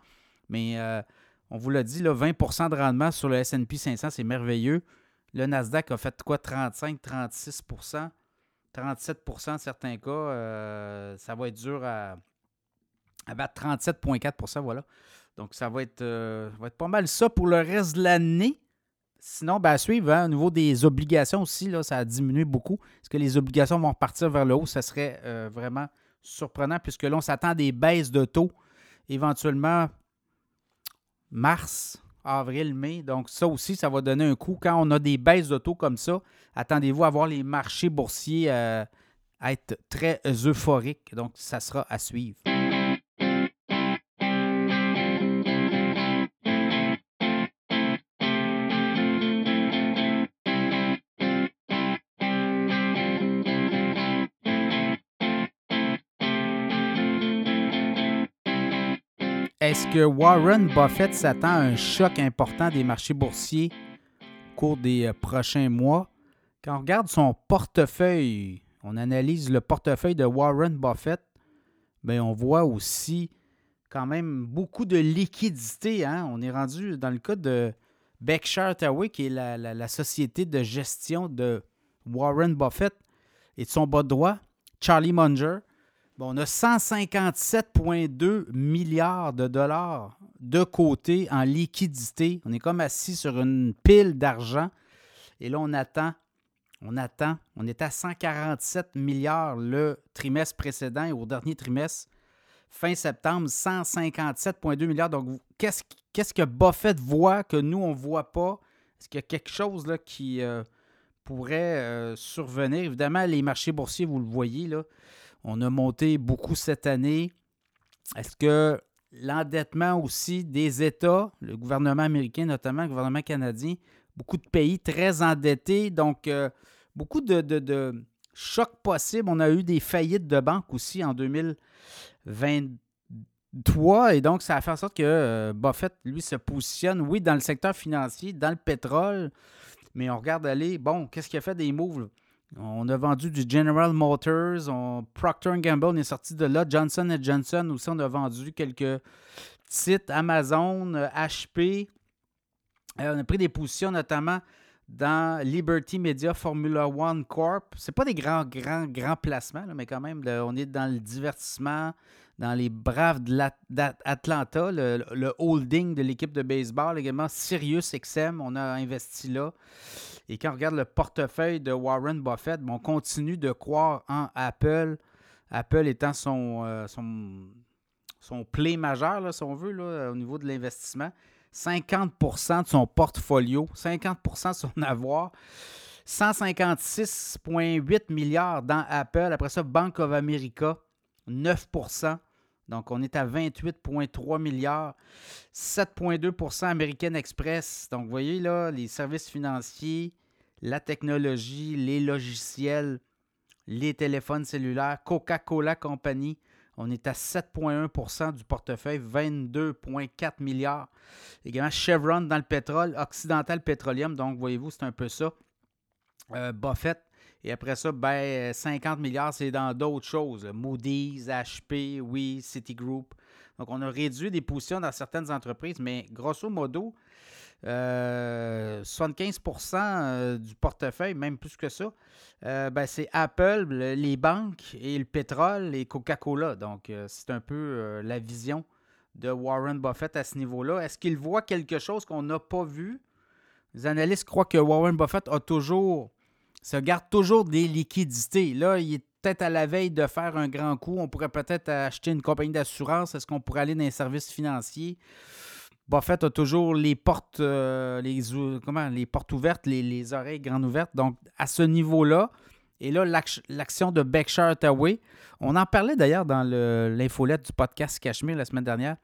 Mais euh, on vous l'a dit, là, 20% de rendement sur le SP 500, c'est merveilleux. Le Nasdaq a fait quoi 35, 36% 37% en certains cas. ça va être dur à, à battre 37,4 voilà. Donc, ça va être, euh, va être pas mal ça pour le reste de l'année. Sinon, ben, à suivre, hein, au niveau des obligations aussi, là, ça a diminué beaucoup. Est-ce que les obligations vont repartir vers le haut? Ça serait euh, vraiment surprenant puisque là, on s'attend à des baisses de taux éventuellement mars, avril, mai. Donc, ça aussi, ça va donner un coup. Quand on a des baisses de taux comme ça, attendez-vous à voir les marchés boursiers euh, être très euphoriques. Donc, ça sera à suivre. Est-ce que Warren Buffett s'attend à un choc important des marchés boursiers au cours des euh, prochains mois? Quand on regarde son portefeuille, on analyse le portefeuille de Warren Buffett, bien, on voit aussi quand même beaucoup de liquidité. Hein? On est rendu dans le cas de Berkshire Hathaway, qui est la, société de gestion de Warren Buffett et de son bas droit, Charlie Munger. Bon, on a 157,2 milliards de dollars de côté en liquidité. On est comme assis sur une pile d'argent. Et là, on attend, on attend. On était à 147 milliards le trimestre précédent et au dernier trimestre, fin septembre, 157,2 milliards. Donc, qu'est-ce, que Buffett voit que nous, on ne voit pas? Est-ce qu'il y a quelque chose qui euh, pourrait euh, survenir? Évidemment, les marchés boursiers, vous le voyez, là, on a monté beaucoup cette année. Est-ce que l'endettement aussi des États, le gouvernement américain notamment, le gouvernement canadien, beaucoup de pays très endettés, donc euh, beaucoup de, chocs possibles. On a eu des faillites de banques aussi en 2023 et donc ça a fait en sorte que euh, Buffett, lui, se positionne, oui, dans le secteur financier, dans le pétrole, mais on regarde aller, bon, qu'est-ce qu'il a fait des moves? On a vendu du General Motors, on, Procter Gamble est sorti de là, Johnson Johnson aussi, on a vendu quelques titres, Amazon, HP. Euh, on a pris des positions notamment dans Liberty Media Formula One Corp. Ce pas des grands, grands, grands placements, mais quand même, on est dans le divertissement, dans les Braves d'Atlanta, le, holding de l'équipe de baseball, également Sirius XM, on a investi là. Et quand on regarde le portefeuille de Warren Buffett, on continue de croire en Apple. Apple étant son, euh, son, son play majeur, si on veut, là, au niveau de l'investissement. 50% de son portfolio, 50% de son avoir. 156,8 milliards dans Apple. Après ça, Bank of America, 9 donc, on est à 28,3 milliards. 7,2% American Express. Donc, vous voyez là, les services financiers, la technologie, les logiciels, les téléphones cellulaires, Coca-Cola Company. On est à 7,1% du portefeuille, 22,4 milliards. Également, Chevron dans le pétrole, Occidental Petroleum. Donc, voyez-vous, c'est un peu ça. Euh, Buffett, et après ça, ben, 50 milliards, c'est dans d'autres choses. Moody's, HP, oui, Citigroup. Donc, on a réduit des positions dans certaines entreprises, mais grosso modo, 75% euh, euh, du portefeuille, même plus que ça, euh, ben, c'est Apple, les banques et le pétrole et Coca-Cola. Donc, c'est un peu la vision de Warren Buffett à ce niveau-là. Est-ce qu'il voit quelque chose qu'on n'a pas vu? Les analystes croient que Warren Buffett a toujours se garde toujours des liquidités. Là, il est peut-être à la veille de faire un grand coup. On pourrait peut-être acheter une compagnie d'assurance. Est-ce qu'on pourrait aller dans les services financiers? Buffett a toujours les portes, euh, les portes ouvertes, les, oreilles grandes ouvertes. Donc, à ce niveau-là, et là, l'action de Berkshire Hathaway, on en parlait d'ailleurs dans l'infolette du podcast Cachemire la semaine dernière.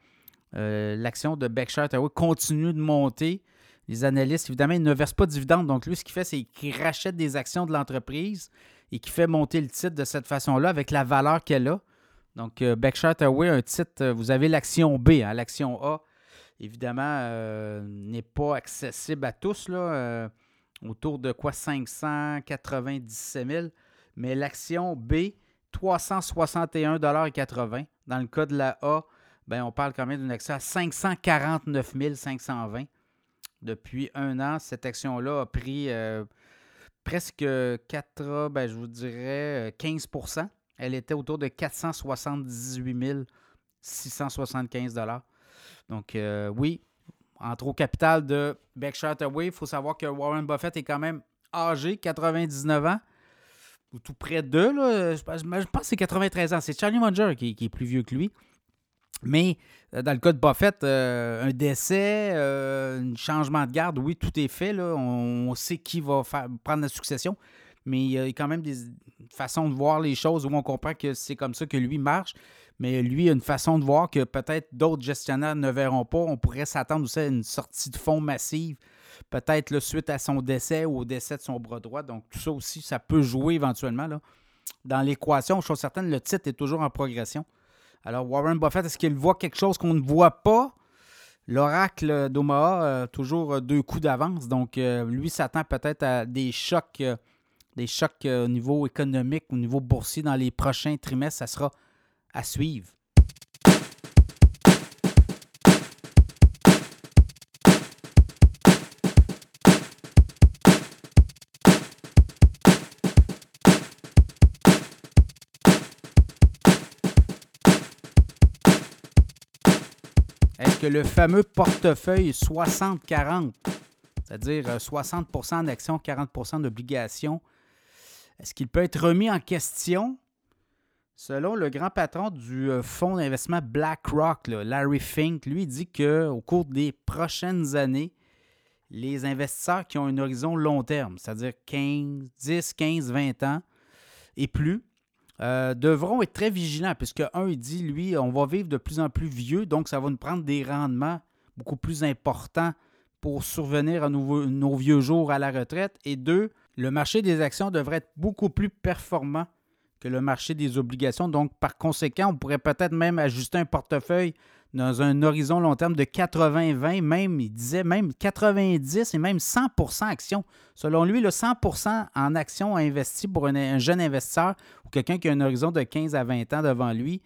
Euh, l'action de Berkshire Hathaway continue de monter les analystes, évidemment, ils ne versent pas de dividendes. Donc, lui, ce qu'il fait, c'est qu'il rachète des actions de l'entreprise et qui fait monter le titre de cette façon-là avec la valeur qu'elle a. Donc, euh, Berkshire Hathaway, un titre, euh, vous avez l'action B. Hein. L'action A, évidemment, euh, n'est pas accessible à tous, là, autour de quoi 597 000. Mais l'action B, 361,80 Dans le cas de la A, ben, on parle quand même d'une action à 549 520 depuis un an, cette action-là a pris euh, presque 4, ben, je vous dirais 15% euh, Elle était autour de 478 675 Donc, euh, oui, entre au capital de Berkshire Hathaway, il faut savoir que Warren Buffett est quand même âgé, 99 ans, ou tout près d'eux. Je, pense que c'est 93 ans. C'est Charlie Munger qui, est plus vieux que lui. Mais euh, dans le cas de Buffett, euh, un décès, euh, un changement de garde, oui, tout est fait. Là. On, sait qui va prendre la succession. Mais il y a quand même des façons de voir les choses où on comprend que c'est comme ça que lui marche. Mais lui a une façon de voir que peut-être d'autres gestionnaires ne verront pas. On pourrait s'attendre aussi à une sortie de fonds massive, peut-être suite à son décès ou au décès de son bras droit. Donc tout ça aussi, ça peut jouer éventuellement. Là. Dans l'équation, je suis certaine, le titre est toujours en progression Alors, Warren Buffett, est-ce qu'il voit quelque chose qu'on ne voit pas? L'oracle d'Omaha, toujours deux coups d'avance. Donc, lui s'attend peut-être à des chocs, des chocs au niveau économique, au niveau boursier dans les prochains trimestres. Ça sera à suivre. Que le fameux portefeuille 60-40, c'est-à-dire 60% euh, d'actions, 40% d'obligations, est-ce qu'il peut être remis en question? Selon le grand patron du euh, fonds d'investissement BlackRock, Larry Fink, lui dit qu'au cours des prochaines années, les investisseurs qui ont un horizon long terme, c'est-à-dire 15, 10, 15, 20 ans et plus, euh, devront être très vigilants, puisque un, il dit, lui, on va vivre de plus en plus vieux, donc ça va nous prendre des rendements beaucoup plus importants pour survenir à nos, vieux jours à la retraite. Et deux, le marché des actions devrait être beaucoup plus performant que le marché des obligations. Donc, par conséquent, on pourrait peut-être même ajuster un portefeuille dans un horizon long terme de 80-20, même, il disait même 90 et même 100% actions. Selon lui, le 100% en actions investi pour un, jeune investisseur ou quelqu'un qui a un horizon de 15 à 20 ans devant lui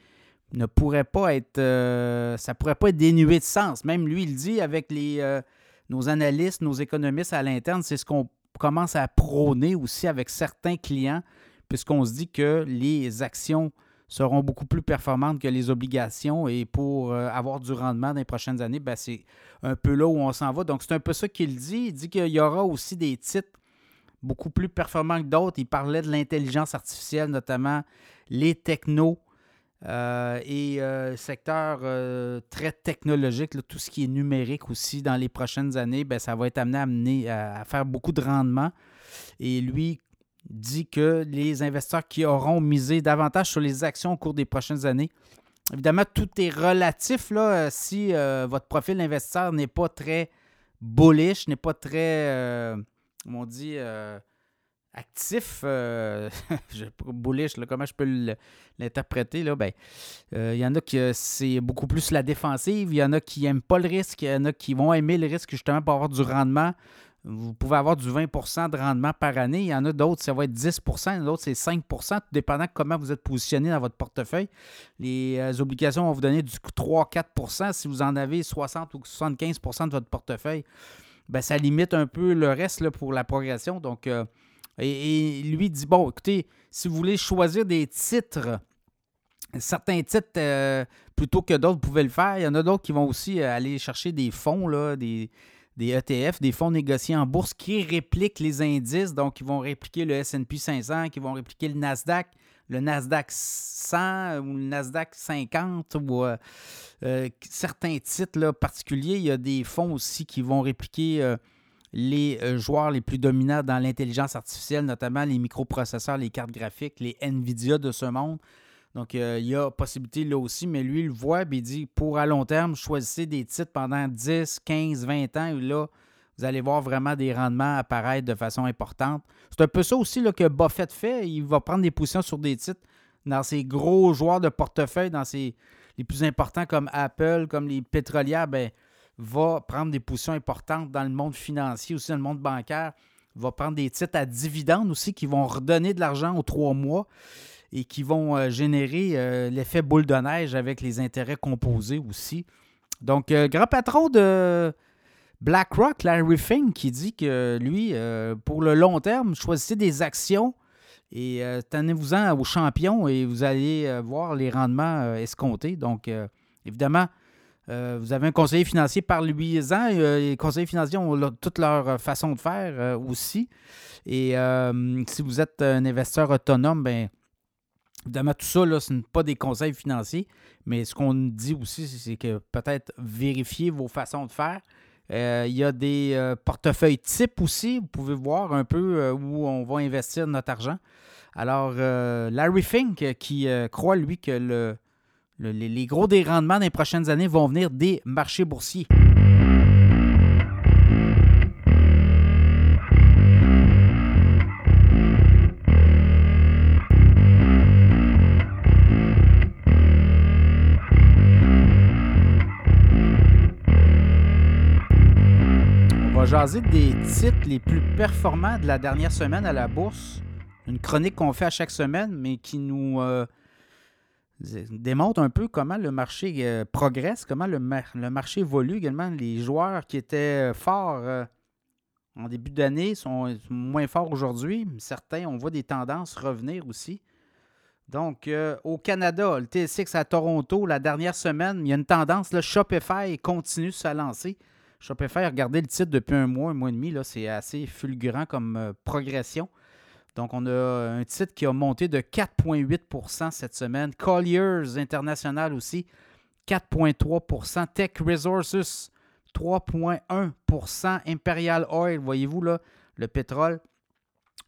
ne pourrait pas être, euh, ça pourrait pas être dénué de sens. Même lui, il dit avec les, euh, nos analystes, nos économistes à l'interne, c'est ce qu'on commence à prôner aussi avec certains clients, puisqu'on se dit que les actions seront beaucoup plus performantes que les obligations et pour euh, avoir du rendement dans les prochaines années, ben, c'est un peu là où on s'en va. Donc, c'est un peu ça qu'il dit. Il dit qu'il y aura aussi des titres beaucoup plus performants que d'autres. Il parlait de l'intelligence artificielle, notamment les technos euh, et euh, secteur très technologique, tout ce qui est numérique aussi dans les prochaines années, ben, ça va être amené à, à faire beaucoup de rendement. Et lui, dit que les investisseurs qui auront misé davantage sur les actions au cours des prochaines années, évidemment, tout est relatif. Là, euh, si euh, votre profil d'investisseur n'est pas très bullish, n'est pas très, euh, on dit, actif, bullish, comment je peux l'interpréter? Ben, il y en a qui c'est beaucoup plus la défensive, il y en a qui n'aiment pas le risque, il y en a qui vont aimer le risque justement pour avoir du rendement. Vous pouvez avoir du 20% de rendement par année. Il y en a d'autres, ça va être 10% d'autres, c'est 5% tout dépendant de comment vous êtes positionné dans votre portefeuille. Les euh, obligations vont vous donner du 3-4% Si vous en avez 60 ou 75% de votre portefeuille, ben, ça limite un peu le reste là, pour la progression. Donc, euh, et, lui dit bon, écoutez, si vous voulez choisir des titres, certains titres euh, plutôt que d'autres, vous pouvez le faire. Il y en a d'autres qui vont aussi aller chercher des fonds, là, des des ETF, des fonds négociés en bourse qui répliquent les indices. Donc, ils vont répliquer le SP 500, qui vont répliquer le Nasdaq, le Nasdaq 100 ou le Nasdaq 50 ou euh, euh, certains titres particuliers. Il y a des fonds aussi qui vont répliquer euh, les joueurs les plus dominants dans l'intelligence artificielle, notamment les microprocesseurs, les cartes graphiques, les NVIDIA de ce monde. Donc, euh, il y a possibilité là aussi, mais lui, il le voit, et il dit pour à long terme, choisissez des titres pendant 10, 15, 20 ans, et là, vous allez voir vraiment des rendements apparaître de façon importante. C'est un peu ça aussi là, que Buffett fait. Il va prendre des positions sur des titres dans ses gros joueurs de portefeuille, dans ses, les plus importants comme Apple, comme les pétrolières, ben, va prendre des positions importantes dans le monde financier, aussi dans le monde bancaire. Va prendre des titres à dividendes aussi qui vont redonner de l'argent aux trois mois et qui vont euh, générer euh, l'effet boule de neige avec les intérêts composés aussi. Donc, euh, grand patron de BlackRock, Larry Fink, qui dit que lui, pour le long terme, choisissez des actions et tenez-vous-en aux champions et vous allez voir les rendements escomptés. Donc, évidemment, vous avez un conseiller financier par lui ans. les conseillers financiers ont toute leur façon de faire aussi. Et si vous êtes un investisseur autonome, ben, Évidemment, tout ça, ce n'est pas des conseils financiers, mais ce qu'on dit aussi, c'est que peut-être vérifier vos façons de faire. Euh, il y a des euh, portefeuilles types aussi. Vous pouvez voir un peu euh, où on va investir notre argent. Alors, Larry Fink qui croit, lui, que les gros des rendements les prochaines années vont venir des marchés boursiers. Jaser des titres les plus performants de la dernière semaine à la bourse. Une chronique qu'on fait à chaque semaine, mais qui nous euh, démontre un peu comment le marché euh, progresse, comment le, marché évolue également. Les joueurs qui étaient euh, forts en début d'année sont moins forts aujourd'hui. Certains, on voit des tendances revenir aussi. Donc, au Canada, le TSX à Toronto, la dernière semaine, il y a une tendance. Le Shopify continue de se lancer. Shopify, regardez le titre depuis un mois, un mois et demi, c'est assez fulgurant comme euh, progression. Donc, on a un titre qui a monté de 4,8% cette semaine. Colliers International aussi, 4,3% Tech Resources, 3,1% Imperial Oil, voyez-vous là, le pétrole,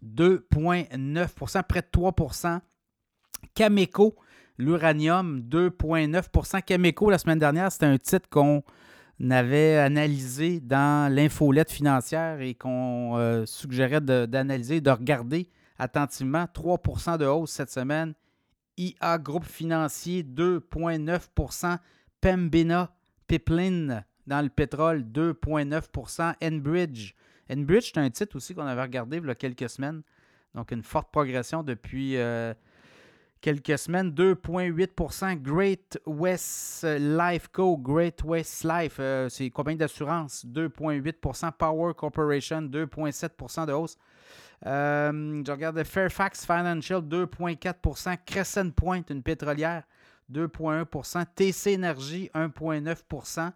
2,9% près de 3% Cameco, l'uranium, 2,9% Cameco, la semaine dernière, c'était un titre qu'on avait analysé dans l'infolette financière et qu'on euh, suggérait d'analyser, de, regarder attentivement. 3% de hausse cette semaine. IA Groupe Financier, 2,9% Pembina Pipeline dans le pétrole, 2,9% Enbridge. Enbridge, c'est un titre aussi qu'on avait regardé il y a quelques semaines. Donc, une forte progression depuis euh, quelques semaines. 2,8% Great West Life Co. Great West Life, euh, c'est une compagnie d'assurance. 2,8% Power Corporation, 2,7% de hausse. Euh, je regarde Fairfax Financial, 2,4% Crescent Point, une pétrolière, 2,1% TC Energy, 1,9%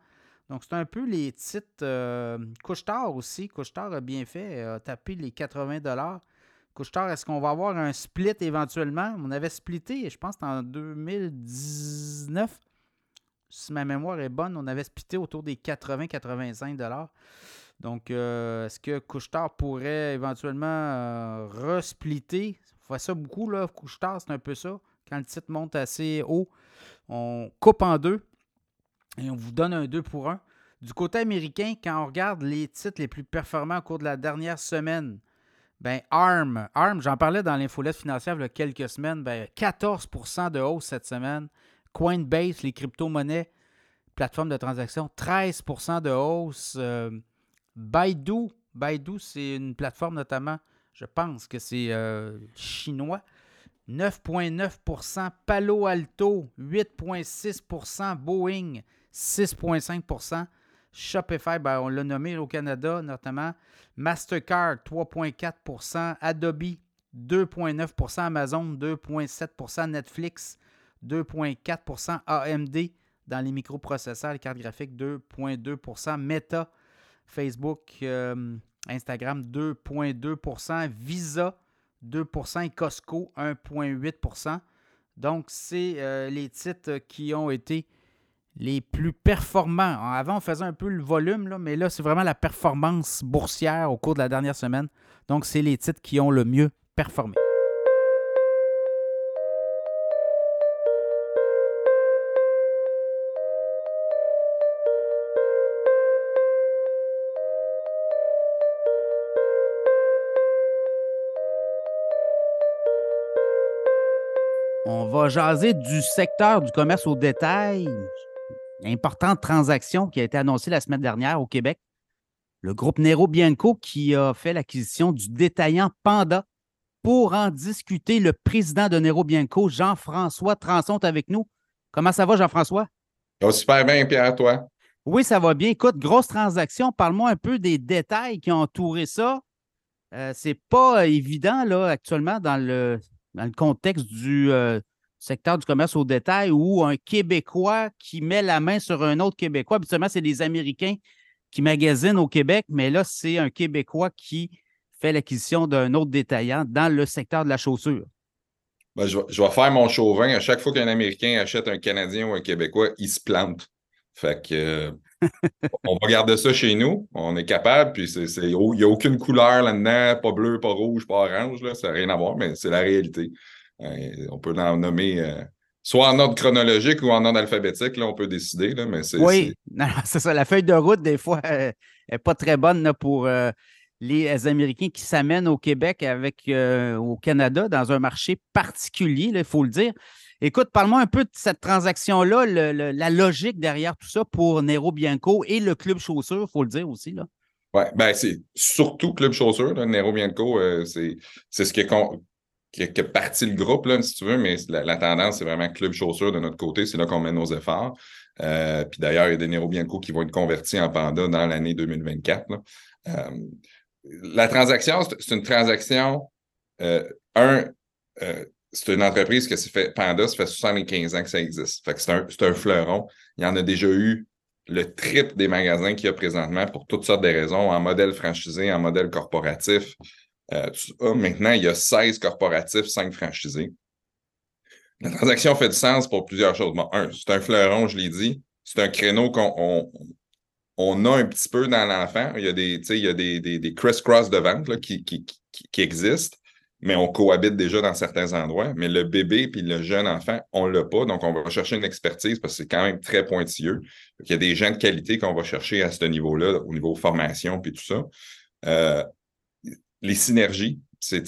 donc, c'est un peu les titres. Euh, Couchetard aussi. Couchetard a bien fait, a tapé les 80 Couchetard, est-ce qu'on va avoir un split éventuellement? On avait splitté, je pense, en 2019. Si ma mémoire est bonne, on avait splitté autour des 80-85 Donc, euh, est-ce que Couchetard pourrait éventuellement euh, resplitter? On fait ça beaucoup, là. Couchetard, c'est un peu ça. Quand le titre monte assez haut, on coupe en deux et on vous donne un 2 pour 1. Du côté américain, quand on regarde les titres les plus performants au cours de la dernière semaine, ben, ARM, ARM j'en parlais dans l'infolette financière il y a quelques semaines, ben, 14% de hausse cette semaine. Coinbase, les crypto-monnaies, plateforme de transaction, 13% de hausse. Euh, Baidu, Baidu, c'est une plateforme notamment, je pense que c'est euh, chinois. 9,9% Palo Alto, 8,6% Boeing, 6,5 Shopify, ben, on l'a nommé au Canada notamment. Mastercard, 3,4% Adobe, 2,9% Amazon, 2,7% Netflix, 2,4% AMD dans les microprocesseurs, les cartes graphiques, 2,2% Meta, Facebook, euh, Instagram, 2,2% Visa, 2 et Costco, 1,8% Donc, c'est euh, les titres qui ont été les plus performants. Avant, on faisait un peu le volume, mais là, c'est vraiment la performance boursière au cours de la dernière semaine. Donc, c'est les titres qui ont le mieux performé. On va jaser du secteur du commerce au détail importante transaction qui a été annoncée la semaine dernière au Québec. Le groupe Nero Bianco qui a fait l'acquisition du détaillant Panda. Pour en discuter, le président de Nero Bianco, Jean-François Transon, est avec nous. Comment ça va, Jean-François? Ça va super bien, Pierre, toi? Oui, ça va bien. Écoute, grosse transaction. Parle-moi un peu des détails qui ont entouré ça. Euh, c'est pas évident, là, actuellement, dans le, dans le contexte du, euh, secteur du commerce au détail ou un Québécois qui met la main sur un autre Québécois. Habituellement, c'est des Américains qui magasinent au Québec, mais là, c'est un Québécois qui fait l'acquisition d'un autre détaillant dans le secteur de la chaussure. Ben, je, vais, faire mon chauvin. À chaque fois qu'un Américain achète un Canadien ou un Québécois, il se plante. Fait que euh, on va garder ça chez nous. On est capable. Puis il n'y a aucune couleur là-dedans, pas bleu, pas rouge, pas orange. Là, ça n'a rien à voir, mais c'est la réalité. Euh, on peut en nommer euh, soit en ordre chronologique ou en ordre alphabétique, là, on peut décider. Là, mais c'est, oui, c'est ça. La feuille de route, des fois, n'est pas très bonne pour euh, les Américains qui s'amènent au Québec avec au Canada dans un marché particulier, il faut le dire. Écoute, parle-moi un peu de cette transaction-là, la logique derrière tout ça pour Nero Bianco et le club chaussure, il faut le dire aussi. Là. Oui, ben c'est surtout Club Chaussure, là, Nero Bianco, euh, c'est ce qui a, qui, parti le groupe, là, si tu veux, mais la, tendance, c'est vraiment Club Chaussure de notre côté, c'est là qu'on met nos efforts. Euh, puis d'ailleurs, il y a des Nero Bianco qui vont être convertis en Panda dans l'année 2024. Euh, la transaction, c'est une transaction, un, c'est une entreprise que fait, Panda, ça fait 75 ans que ça existe. C'est un, un fleuron. Il y en a déjà eu le triple des magasins qu'il y a présentement pour toutes sortes de raisons, en modèle franchisé, en modèle corporatif. Euh, maintenant, il y a 16 corporatifs, 5 franchisés. La transaction fait du sens pour plusieurs choses. un, c'est un fleuron, je l'ai dit. C'est un créneau qu'on on, a un petit peu dans l'enfant. Il y a des, des, des, des criss-cross de vente qui, qui, qui, existent mais on cohabite déjà dans certains endroits. Mais le bébé puis le jeune enfant, on ne l'a pas. Donc, on va chercher une expertise parce que c'est quand même très pointilleux. Il y a des gens de qualité qu'on va chercher à ce niveau-là, au niveau formation puis tout ça. Euh, les synergies, c'est,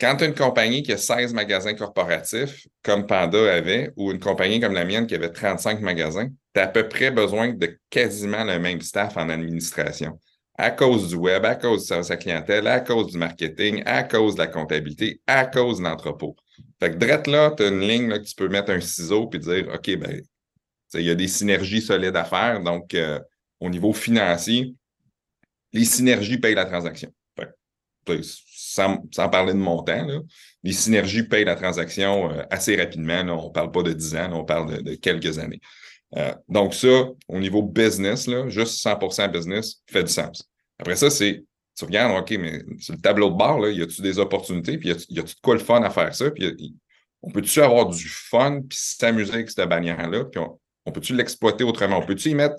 quand tu as une compagnie qui a 16 magasins corporatifs, comme Panda avait, ou une compagnie comme la mienne qui avait 35 magasins, tu as à peu près besoin de quasiment le même staff en administration à cause du web, à cause service à clientèle, à cause du marketing, à cause de la comptabilité, à cause de l'entrepôt. Fait que drette là, tu as une ligne que tu peux mettre un ciseau puis dire OK, ben, il y a des synergies solides à faire. Donc, euh, au niveau financier, les synergies payent la transaction. Sans, parler de montant, les synergies payent la transaction euh, assez rapidement. on ne parle pas de 10 ans, on parle de, quelques années. Euh, donc, ça, au niveau business, juste 100% business fait du sens. Après ça, c'est, tu regardes, OK, mais sur le tableau de bord, là, y a-tu des opportunités, puis y a-tu quoi le fun à faire ça, puis on peut-tu avoir du fun, puis s'amuser avec cette bannière-là, puis on, peut-tu l'exploiter autrement? On peut-tu y mettre,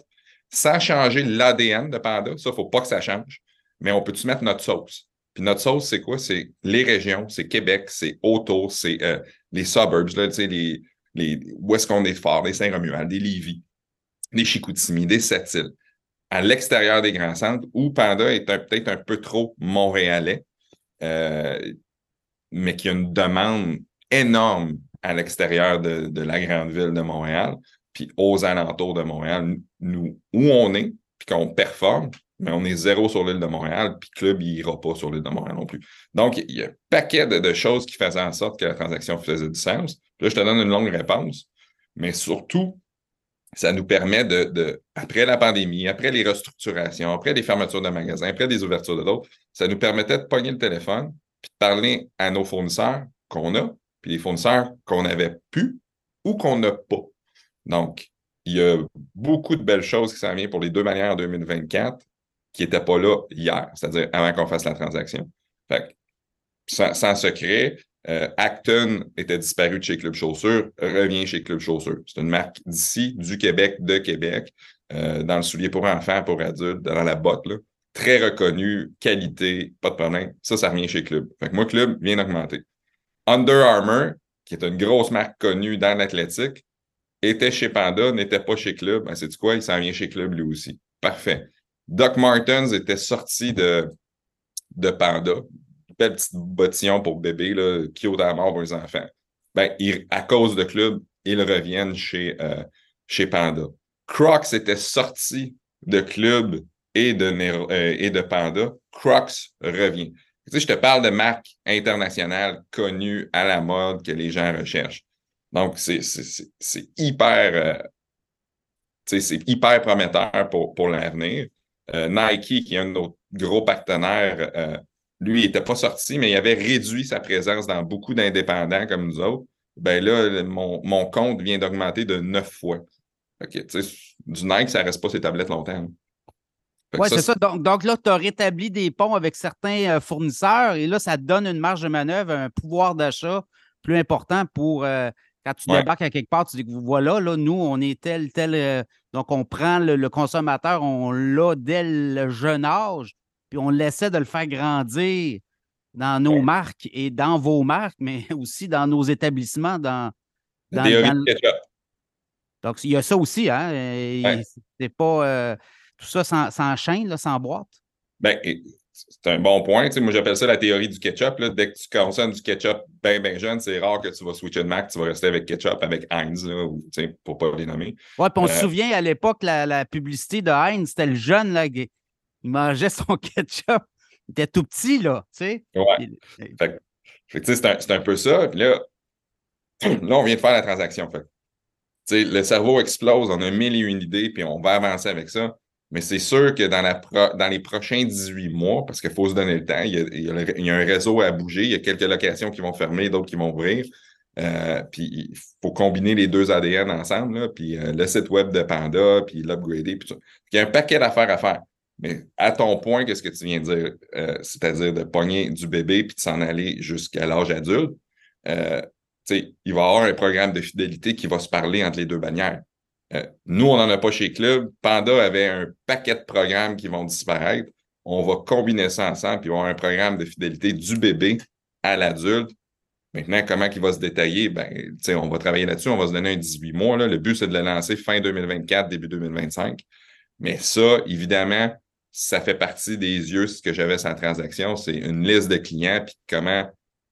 sans changer l'ADN de Panda, ça, il ne faut pas que ça change, mais on peut-tu mettre notre sauce? Puis notre sauce, c'est quoi? C'est les régions, c'est Québec, c'est autour, c'est euh, les suburbs, là, les, les, où est-ce qu'on est fort, les Saint-Romuald, des Lévis, des Chicoutimi, des Sept-Îles à l'extérieur des grands centres, où Panda est peut-être un peu trop montréalais, euh, mais qui a une demande énorme à l'extérieur de, la grande ville de Montréal, puis aux alentours de Montréal, nous, où on est, puis qu'on performe, mais on est zéro sur l'île de Montréal, puis Club, il n'ira pas sur l'île de Montréal non plus. Donc, il y a un paquet de, choses qui faisaient en sorte que la transaction faisait du sens. Là, je te donne une longue réponse, mais surtout, ça nous permet de, après la pandémie, après les restructurations, après les fermetures de magasins, après les ouvertures de d'autres, ça nous permettait de pogner le téléphone, puis de parler à nos fournisseurs qu'on a, puis les fournisseurs qu'on n'avait plus ou qu'on n'a pas. Donc, il y a beaucoup de belles choses qui s'en viennent pour les deux manières en 2024 qui n'étaient pas là hier, c'est-à-dire avant qu'on fasse la transaction. Fait sans, sans secret, euh, Acton était disparu de chez Club Chaussures, revient chez Club Chaussures. C'est une marque d'ici, du Québec, de Québec, euh, dans le soulier pour enfants, pour adultes, dans la botte. Très reconnu, qualité, pas de problème. Ça, ça revient chez Club. Fait que moi, Club vient d'augmenter. Under Armour, qui est une grosse marque connue dans l'athlétique, était chez Panda, n'était pas chez Club. Ben, c'est quoi? Il s'en vient chez Club lui aussi. Parfait. Doc Martens était sorti de, de Panda belle petite bottillon pour bébé, là, qui au mort pour les enfants. Ben, à cause de club, ils reviennent chez, euh, chez Panda. Crocs était sorti de club et de, euh, et de Panda. Crocs revient. Tu sais, je te parle de marques internationales connues à la mode que les gens recherchent. Donc, c'est hyper, euh, c'est hyper prometteur pour, pour l'avenir. Nike, qui est un de nos gros partenaires, lui, il n'était pas sorti, mais il avait réduit sa présence dans beaucoup d'indépendants comme nous autres. Ben là, mon, compte vient d'augmenter de neuf fois. OK, tu sais, du Nike, ça ne reste pas ses tablettes longtemps. Oui, c'est ça. Donc, là, tu as rétabli des ponts avec certains euh, fournisseurs et là, ça te donne une marge de manœuvre, un pouvoir d'achat plus important pour euh, quand tu débarques à quelque part, tu dis que voilà, là, nous, on est tel, tel. Euh, donc, on prend le consommateur, on l'a dès le jeune âge puis on essaie de le faire grandir dans nos marques et dans vos marques, mais aussi dans nos établissements. Dans, dans, Donc, il y a ça aussi, hein? C'est pas. Euh, tout ça s'enchaîne, sans boîte? Ben, c'est un bon point. moi, j'appelle ça la théorie du ketchup. Dès que tu consommes du ketchup bien, bien jeune, c'est rare que tu vas switcher de marque, tu vas rester avec ketchup, avec Heinz, là, ou, pour ne pas les nommer. Oui, puis on se euh, souvient à l'époque, la, la, publicité de Heinz, c'était le jeune là, il mangeait son ketchup. Il était tout petit, là, tu sais. Ouais. c'est un, peu ça. Puis là, là, on vient de faire la transaction. Fait. le cerveau explose, on a mille et une idées, puis on va avancer avec ça. Mais c'est sûr que dans, les prochains 18 mois, parce qu'il faut se donner le temps, il y, a, un réseau à bouger, il y a quelques locations qui vont fermer, d'autres qui vont ouvrir. Euh, puis il faut combiner les deux ADN ensemble, puis euh, le site web de Panda, puis l'upgrader, puis Il y a un paquet d'affaires à faire. Mais à ton point, qu'est-ce que tu viens de dire? Euh, c'est-à-dire de pogner du bébé puis de s'en aller jusqu'à l'âge adulte. il va y avoir un programme de fidélité qui va se parler entre les deux bannières. Nous, on n'en a pas chez Club. Panda avait un paquet de programmes qui vont disparaître. On va combiner ça ensemble, puis avoir un programme de fidélité du bébé à l'adulte Maintenant, comment il va se détailler? Ben, on va travailler là-dessus, on va se donner un 18 mois. Là. Le but, c'est de le lancer fin 2024, début 2025. Mais ça, évidemment, ça fait partie des yeux, ce que j'avais la transaction, c'est une liste de clients, puis comment,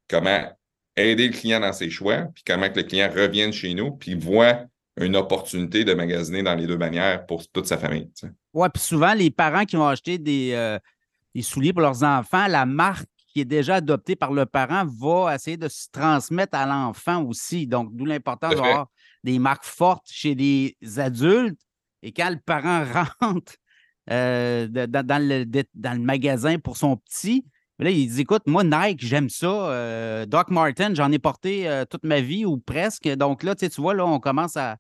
comment aider le client dans ses choix, puis comment que le client revienne chez nous, puis voit une opportunité de magasiner dans les deux manières pour toute sa famille. Oui, puis souvent, les parents qui vont acheter des, euh, des souliers pour leurs enfants, la marque qui est déjà adopté par le parent va essayer de se transmettre à l'enfant aussi. Donc, d'où l'importance d'avoir des marques fortes chez les adultes. Et quand le parent rentre euh, dans, le, dans, le, magasin pour son petit, là, il dit Écoute, moi, Nike, j'aime ça. Euh, Doc Martin, j'en ai porté euh, toute ma vie ou presque. Donc là, tu vois, là, on commence à,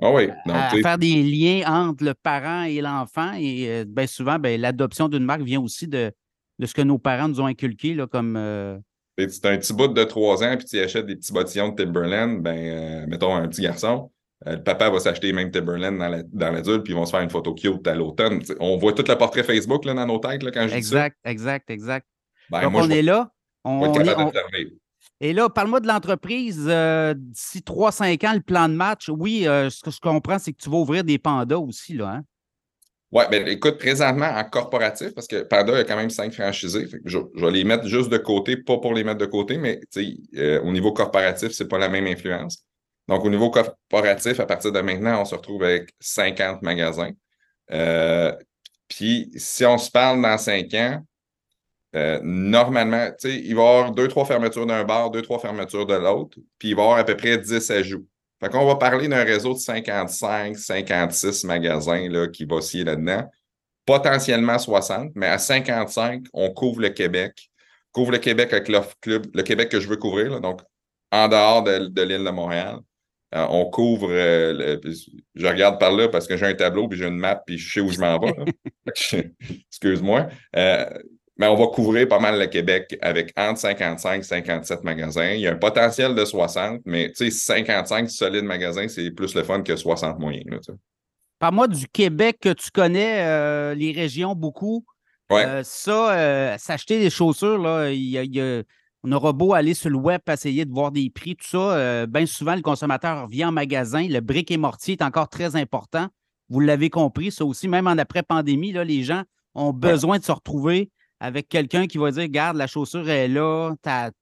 ah faire des liens entre le parent et l'enfant. Et bien souvent, ben, l'adoption d'une marque vient aussi de, de ce que nos parents nous ont inculqué là, comme. Euh... C'est un petit bout de trois ans, puis tu achètes des petits bottillons de Timberland, ben, euh, mettons un petit garçon. Euh, le papa va s'acheter même Timberland dans l'adulte, puis ils vont se faire une photo cute à l'automne. On voit tout le portrait Facebook là, dans nos têtes là, quand je exact, dis ça. Exact, exact, ben, Donc, on est là. On, Et là, parle-moi de l'entreprise. Euh, d'ici 3-5 ans, le plan de match, oui, ce que je comprends, c'est que tu vas ouvrir des pandas aussi, là. Hein? Oui, ben écoute, présentement en corporatif, parce que Panda a quand même cinq franchisés, je, vais les mettre juste de côté, pas pour les mettre de côté, mais euh, au niveau corporatif, ce n'est pas la même influence. Donc, au niveau corporatif, à partir de maintenant, on se retrouve avec 50 magasins. Euh, puis, si on se parle dans cinq ans, euh, normalement, il va y avoir deux, trois fermetures d'un bar, deux, trois fermetures de l'autre, puis il va y avoir à peu près 10 ajouts. Fait qu'on va parler d'un réseau de 55, 56 magasins là, qui va osciller là-dedans. Potentiellement 60, mais à 55, on couvre le Québec. Couvre le Québec avec l'offre club, le Québec que je veux couvrir, donc en dehors de, l'île de Montréal. Euh, on couvre, euh, je regarde par là parce que j'ai un tableau, puis j'ai une map, puis je sais où je m'en vais. Excuse-moi. Euh, mais on va couvrir pas mal le Québec avec entre 55 et 57 magasins. Il y a un potentiel de 60, mais tu sais, 55 solides magasins, c'est plus le fun que 60 moyens. Par-moi du Québec que tu connais, euh, les régions beaucoup. Ouais. Euh, ça, euh, s'acheter des chaussures, là, on aura beau aller sur le web, essayer de voir des prix, tout ça. Bien souvent, le consommateur vient en magasin. Le brique et mortier est encore très important. Vous l'avez compris, ça aussi, même en après-pandémie, les gens ont besoin de se retrouver avec quelqu'un qui va dire Regarde, la chaussure est là,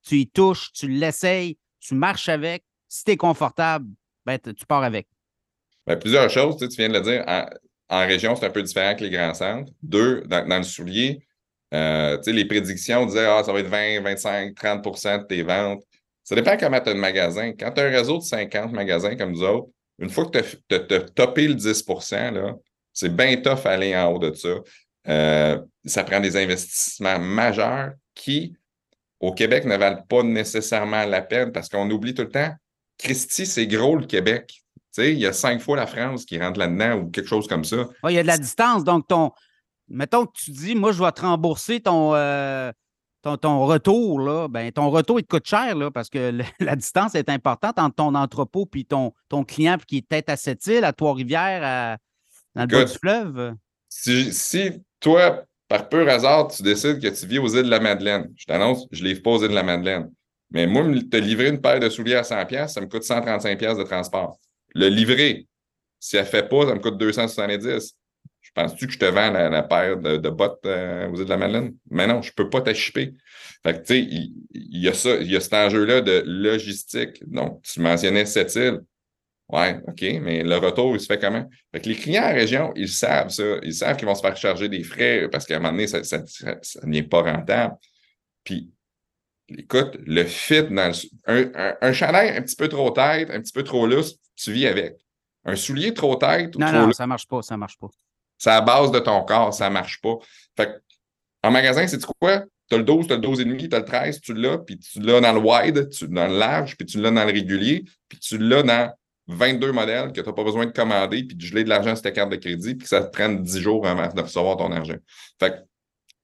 tu y touches, tu l'essayes, tu marches avec. Si tu es confortable, ben, tu pars avec. Ben, plusieurs choses, tu, viens de le dire. En, région, c'est un peu différent que les grands centres. Deux, dans, le soulier, euh, les prédictions disaient ah, ça va être 20, 25, 30% de tes ventes. Ça dépend comment tu as un magasin. Quand tu as un réseau de 50 magasins comme nous autres, une fois que tu as, topé le 10% c'est bien tough aller en haut de ça. Euh, ça prend des investissements majeurs qui, au Québec, ne valent pas nécessairement la peine parce qu'on oublie tout le temps, Christy, c'est gros le Québec. Il y a cinq fois la France qui rentre là-dedans ou quelque chose comme ça. il y a de la distance. Donc, ton, mettons que tu dis, moi, je vais te rembourser ton, euh, ton, retour. Là. Ben, ton retour, il te coûte cher là, parce que la distance est importante entre ton entrepôt et ton, ton client qui est peut-être à Sept-Îles, à Trois-Rivières, dans le bas du fleuve. Si, si toi, par pur hasard, tu décides que tu vis aux îles de la Madeleine. Je t'annonce, je ne livre pas aux îles de la Madeleine. Mais moi, te livrer une paire de souliers à 100$, ça me coûte 135$ de transport. Le livrer, si elle ne fait pas, ça me coûte 270$. Je penses-tu que je te vends la, paire de, bottes euh, aux îles de la Madeleine? Mais non, je ne peux pas t'achipper. Fait que, tu sais, il, y, a ça, il y a cet enjeu-là de logistique. Donc, tu mentionnais cette île. Ouais, OK, mais le retour, il se fait comment? Fait que les clients en région, ils savent ça. Ils savent qu'ils vont se faire charger des frais parce qu'à un moment donné, ça ne n'est pas rentable. Puis, écoute, le fit dans un, un, un, chandail un petit peu trop tête, un petit peu trop lousse, tu vis avec. Un soulier trop tête ou non, trop non, ça marche pas, ça marche pas. C'est à la base de ton corps, ça marche pas. Fait que, en magasin, c'est quoi? Tu as le 12, tu as le 12,5, tu as le 13, tu l'as, puis tu l'as dans le wide, tu, dans le large, puis tu l'as dans le régulier, puis tu l'as dans 22 modèles que tu n'as pas besoin de commander, puis de geler de l'argent sur ta carte de crédit, puis que ça te prenne 10 jours avant de recevoir ton argent. Fait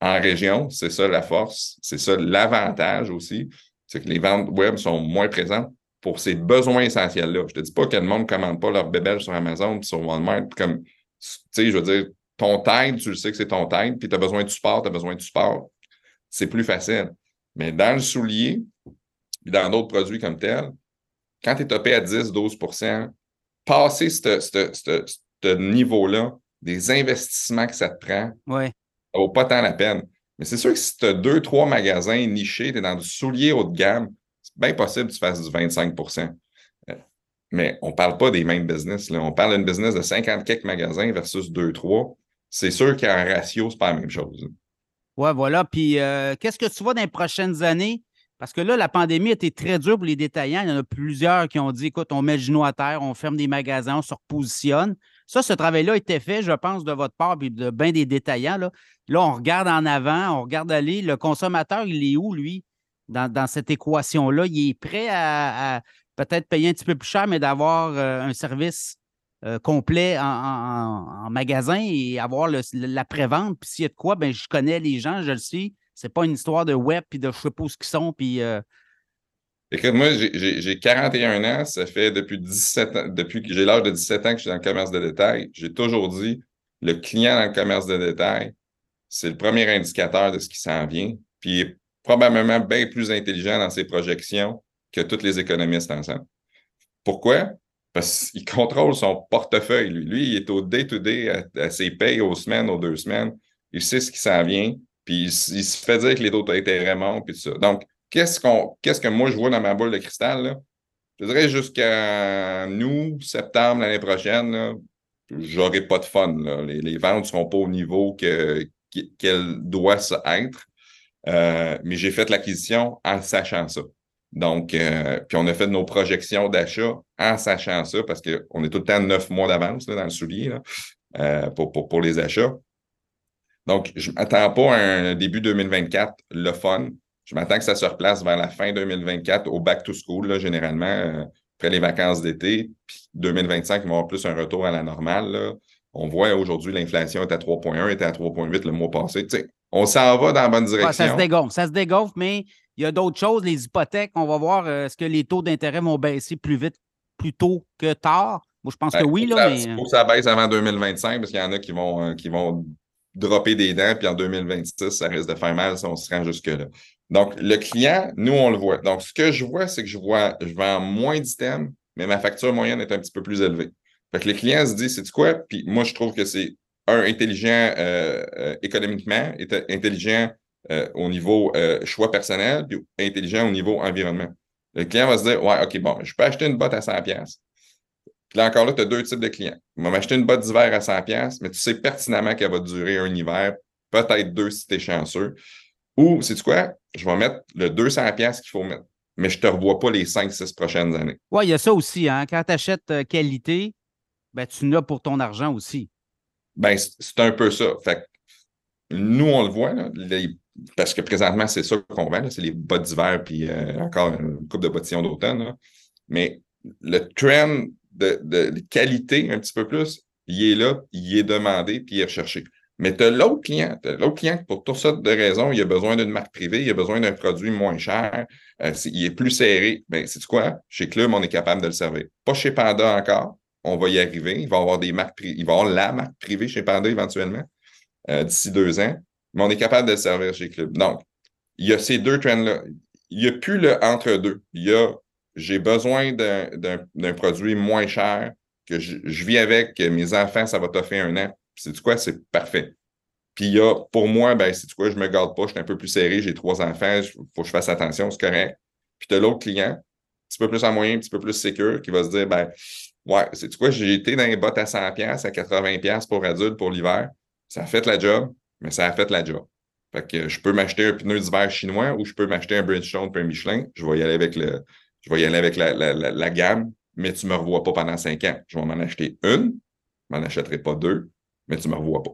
en région, c'est ça la force, c'est ça l'avantage aussi, c'est que les ventes web sont moins présentes pour ces besoins essentiels-là. Je ne te dis pas que le monde ne commande pas leur bébelle sur Amazon puis sur Walmart. Comme, tu sais, je veux dire, ton tête, tu le sais que c'est ton tête, puis tu as besoin de support, tu as besoin de support. C'est plus facile. Mais dans le soulier, puis dans d'autres produits comme tel, quand tu es topé à 10, 12% passer ce niveau-là, des investissements que ça te prend, ouais. ça vaut pas tant la peine. Mais c'est sûr que si tu as deux, trois magasins nichés, tu es dans du soulier haut de gamme, c'est bien possible que tu fasses du 25% euh, Mais on ne parle pas des mêmes business. Là. On parle d'une business de 50 quelques magasins versus 2-3. C'est sûr qu'en ratio, ce n'est pas la même chose. Oui, voilà. Puis euh, qu'est-ce que tu vois dans les prochaines années? Parce que là, la pandémie a été très dure pour les détaillants. Il y en a plusieurs qui ont dit écoute, on met le genou à terre, on ferme des magasins, on se repositionne. Ça, ce travail-là a été fait, je pense, de votre part, puis de bien des détaillants. Là. là, on regarde en avant, on regarde aller. Le consommateur, il est où, lui, dans, cette équation-là? Il est prêt à, peut-être payer un petit peu plus cher, mais d'avoir euh, un service euh, complet en, magasin et avoir la pré-vente. Puis s'il y a de quoi, ben, je connais les gens, je le sais. C'est pas une histoire de web puis de je sais pas où ils sont. Puis, euh, Écoute, moi, j'ai 41 ans. Ça fait depuis 17 ans, depuis que j'ai l'âge de 17 ans que je suis dans le commerce de détail. J'ai toujours dit le client dans le commerce de détail, c'est le premier indicateur de ce qui s'en vient. Puis il est probablement bien plus intelligent dans ses projections que tous les économistes ensemble. Pourquoi? Parce qu'il contrôle son portefeuille. Lui, lui il est au day-to-day, à, à, ses payes aux semaines, aux deux semaines. Il sait ce qui s'en vient. Puis il, se fait dire que les taux d'intérêt montent, puis tout ça. Donc, qu'est-ce, qu'on, qu'est-ce que moi je vois dans ma boule de cristal? Là? Je dirais jusqu'à nous, septembre l'année prochaine, j'aurai pas de fun. Les, ventes ne seront pas au niveau que, qu'elles doivent être. Euh, mais j'ai fait l'acquisition en sachant ça. Donc, euh, puis on a fait nos projections d'achat en sachant ça parce qu'on est tout le temps neuf mois d'avance dans le soulier là, euh, pour, pour, pour, les achats. Donc, je ne m'attends pas à un début 2024 le fun. Je m'attends que ça se replace vers la fin 2024 au back to school, là, généralement, euh, après les vacances d'été. Puis 2025, il va y avoir plus un retour à la normale. On voit aujourd'hui, l'inflation est à 3,1, était à 3,8 le mois passé. on s'en va dans la bonne direction. ça se dégonfle, ça se dégonfle, mais il y a d'autres choses. Les hypothèques, on va voir euh, est-ce que les taux d'intérêt vont baisser plus vite, plus tôt que tard? Moi, je pense que oui. Là, mais... faut que ça baisse avant 2025 parce qu'il y en a qui vont, euh, qui vont dropper des dents, puis en 2026, ça risque de faire mal si on se rend jusque-là. Donc, le client, nous, on le voit. Donc, ce que je vois, c'est que je vois, je vends moins d'items, mais ma facture moyenne est un petit peu plus élevée. Fait que le client se dit, c'est quoi? Puis moi, je trouve que c'est un, intelligent euh, euh, économiquement, intelligent euh, au niveau choix personnel, puis intelligent au niveau environnement. Le client va se dire, ouais, OK, bon, je peux acheter une botte à 100$. Puis là encore là, tu as deux types de clients. On va m'acheter une botte d'hiver à 100$, mais tu sais pertinemment qu'elle va durer un hiver, peut-être deux si tu es chanceux. Ou, c'est quoi? Je vais mettre le 200$ qu'il faut mettre, mais je ne te revois pas les 5-6 prochaines années. Oui, il y a ça aussi. Hein? Quand tu achètes euh, qualité, ben, tu n'as pour ton argent aussi. Ben, c'est un peu ça. Fait nous, on le voit, parce que présentement, c'est ça qu'on vend, c'est les bottes d'hiver, puis euh, encore une coupe de bottillons d'automne. Mais le trend de, qualité un petit peu plus, il est là, il est demandé, puis il est recherché. Mais tu as l'autre client, l'autre client pour toutes sortes de raisons, il a besoin d'une marque privée, il a besoin d'un produit moins cher, euh, il est plus serré. Bien, c'est quoi? Chez Club, on est capable de le servir. Pas chez Panda encore, on va y arriver. Il va avoir des marques il va avoir la marque privée chez Panda éventuellement, euh, d'ici deux ans, mais on est capable de le servir chez Club. Donc, il y a ces deux trends-là. Il n'y a plus le entre-deux. Il y a j'ai besoin d'un produit moins cher, que je, vis avec, mes enfants, ça va t'offrir un an. C'est quoi? C'est parfait. Puis il y a, pour moi, ben, c'est quoi, je me garde pas, je suis un peu plus serré, j'ai trois enfants, il faut que je fasse attention, c'est correct. Puis tu as l'autre client, un petit peu plus en moyen, un petit peu plus sécure, qui va se dire, ben, Ouais, c'est quoi? J'ai été dans les bottes à 100$, à 80$ pour adulte pour l'hiver. Ça a fait la job, mais ça a fait la job. Fait que je peux m'acheter un pneu d'hiver chinois ou je peux m'acheter un Bridgestone un Michelin. Je vais y aller avec le, je vais y aller avec la, la, la, gamme, mais tu ne me revois pas pendant cinq ans. Je vais m'en acheter une, je m'en achèterai pas deux, mais tu ne me revois pas.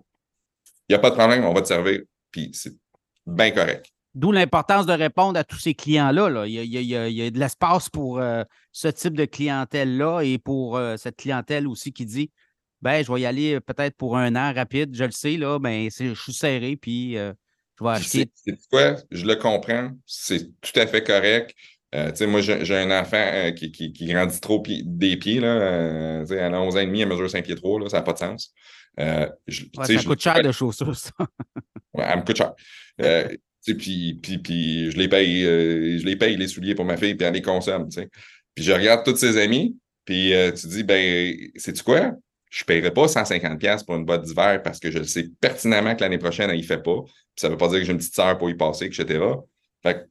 Il n'y a pas de problème, on va te servir, puis c'est bien correct. D'où l'importance de répondre à tous ces clients-là. Il, y a, de l'espace pour euh, ce type de clientèle-là et pour euh, cette clientèle aussi qui dit ben, je vais y aller euh, peut-être pour un an rapide, je le sais, là, ben, je suis serré, puis je vais acheter. C'est quoi? Je le comprends, c'est tout à fait correct. Moi, j'ai un enfant qui, qui, grandit trop des pieds. Là, elle a 11 ans et demi, elle mesure 5 pieds 3, ça n'a pas de sens. ça coûte cher de chaussures, ça. ouais, elle me coûte cher. Puis, puis, puis je les paye, euh, je les paye les souliers pour ma fille, puis elle les consomme. Puis je regarde tous ses amis, puis euh, tu dis, ben, sais-tu quoi? Je ne paierai pas 150$ pour une boîte d'hiver parce que je sais pertinemment que l'année prochaine, elle ne fait pas. Puis ça ne veut pas dire que j'ai une petite sœur pour y passer, etc. Fait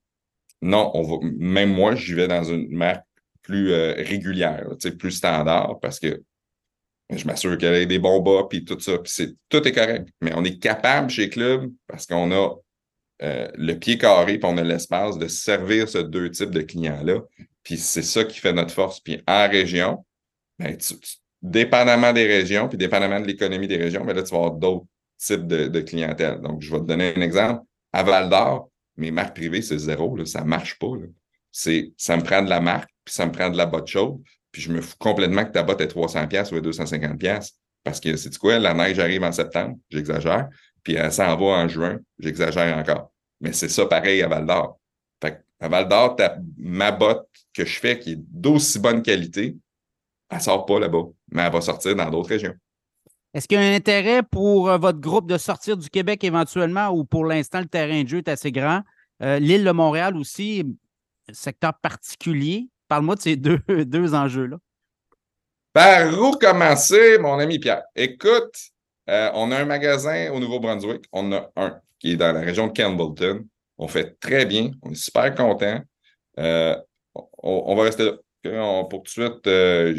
non, on va, même moi, j'y vais dans une marque plus euh, régulière, plus standard, parce que je m'assure qu'elle ait des bons bas, puis tout ça. Puis tout est correct. Mais on est capable chez Club parce qu'on a euh, le pied carré, puis on a l'espace de servir ce deux types de clients-là. Puis c'est ça qui fait notre force. Puis en région, ben, dépendamment des régions, puis dépendamment de l'économie des régions, ben là, tu vas avoir d'autres types de, clientèle. Donc, je vais te donner un exemple. À Val d'Or, mes marques privées, c'est zéro. Là, ça ne marche pas. C'est, ça me prend de la marque, puis ça me prend de la botte chaude, puis je me fous complètement que ta botte est 300$ ou 250$. Parce que, c'est quoi, la neige arrive en septembre, j'exagère puis elle s'en va en juin, j'exagère encore. Mais c'est ça pareil à Val d'Or. à Val d'Or, ma botte que je fais qui est d'aussi bonne qualité, elle ne sort pas là-bas, mais elle va sortir dans d'autres régions. Est-ce qu'il y a un intérêt pour euh, votre groupe de sortir du Québec éventuellement ou pour l'instant, le terrain de jeu est assez grand? Euh, l'île de Montréal aussi, secteur particulier. Parle-moi de ces deux, deux enjeux-là. Par où commencer, mon ami Pierre? Écoute, euh, on a un magasin au Nouveau-Brunswick. On a un qui est dans la région de Campbellton. On fait très bien. On est super content. On, va rester là. pour tout de suite, euh,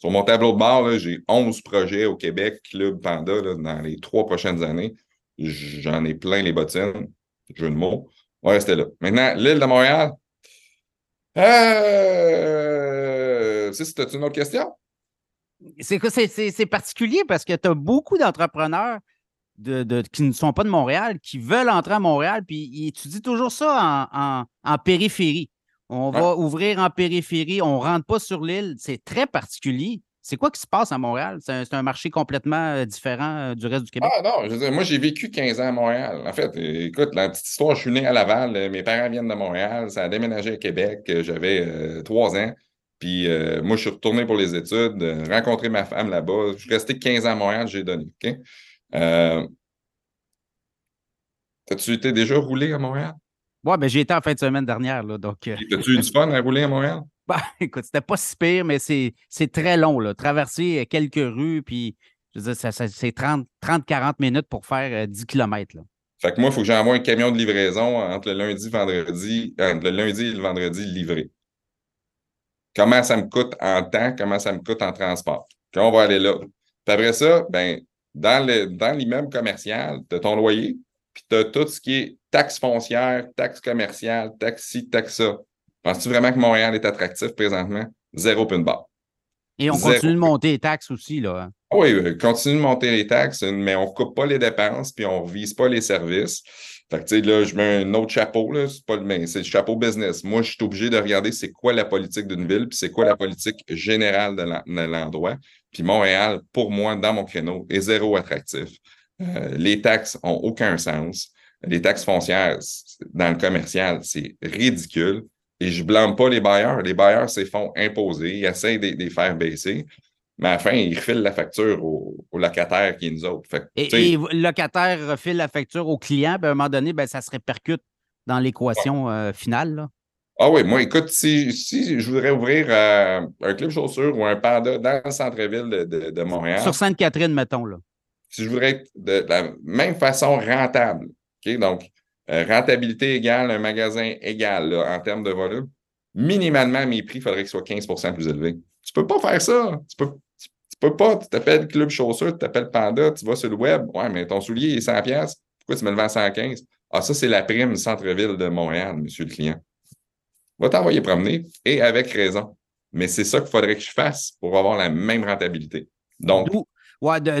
sur mon tableau de bord, j'ai 11 projets au Québec, Club Panda, dans les trois prochaines années. J'en ai plein les bottines. Jeu de mots. On va rester là. Maintenant, l'île de Montréal. Euh, c'est une autre question? C'est particulier parce que tu as beaucoup d'entrepreneurs de, qui ne sont pas de Montréal, qui veulent entrer à Montréal, puis tu dis toujours ça en, périphérie. On va ouvrir en périphérie, on ne rentre pas sur l'île. C'est très particulier. C'est quoi qui se passe à Montréal? C'est un, marché complètement euh, différent euh, du reste du Québec? Ah non, moi j'ai vécu 15 ans à Montréal. En fait, écoute, la petite histoire, je suis né à Laval, euh, mes parents viennent de Montréal, ça a déménagé à Québec, j'avais trois ans. Puis euh, moi, je suis retourné pour les études, euh, rencontrer ma femme là-bas. Je suis resté 15 ans à Montréal, j'ai donné. OK? Euh, As-tu été déjà roulé à Montréal? Oui, ben, j'ai été en fin de semaine dernière. Là, donc, As-tu eu du fun à rouler à Montréal? Ben, écoute, c'était pas si pire, mais c'est très long. Là. Traverser quelques rues, puis je veux dire, c'est 30-40 minutes pour faire 10 km. Là. Fait que moi, il faut que j'envoie un camion de livraison entre le lundi, vendredi, entre le lundi et le vendredi livré. Comment ça me coûte en temps, comment ça me coûte en transport? Puis on va aller là. Puis après ça, ben, dans, le, dans l'immeuble commercial, tu as ton loyer, tu as tout ce qui est taxe foncière, taxe commerciale, taxi, taxe ça. Penses-tu vraiment que Montréal est attractif présentement? Zéro pin barre. Et on continue de monter les taxes aussi, là. Hein? Oui, euh, continue de monter les taxes, mais on ne coupe pas les dépenses, puis on ne vise pas les services. Fait que, tu sais, là, je mets un autre chapeau, là, c'est pas le même, c'est le chapeau business. Moi, je suis obligé de regarder c'est quoi la politique d'une ville, puis c'est quoi la politique générale de l'endroit. Puis Montréal, pour moi, dans mon créneau, est zéro attractif. Euh, les taxes ont aucun sens. Les taxes foncières dans le commercial, c'est ridicule. Et je blâme pas les bailleurs. Les bailleurs se font imposer, ils essayent de les faire baisser mais à la fin, il refile la facture au, locataire qui est nous autres. et, le locataire refile la facture au client, puis à un moment donné, ben, ça se répercute dans l'équation euh, finale. Ah oui, moi, écoute, si, je voudrais ouvrir euh, un club chaussure ou un panda dans le centre-ville de, Montréal. Sur Sainte-Catherine, mettons, là. Si je voudrais être de, la même façon rentable? Donc, euh, rentabilité égale, un magasin égal en termes de volume, minimalement, mes prix, il faudrait qu'ils soient 15% plus élevés. Tu peux pas faire ça. Tu peux, tu, peux pas. Tu t'appelles Club Chaussure, tu t'appelles Panda, tu vas sur le web. Ouais, mais ton soulier est 100$. Pourquoi tu me le vends 115$? Ah, ça, c'est la prime centre-ville de Montréal, monsieur le client. Va t'envoyer promener et avec raison. Mais c'est ça qu'il faudrait que je fasse pour avoir la même rentabilité. Donc.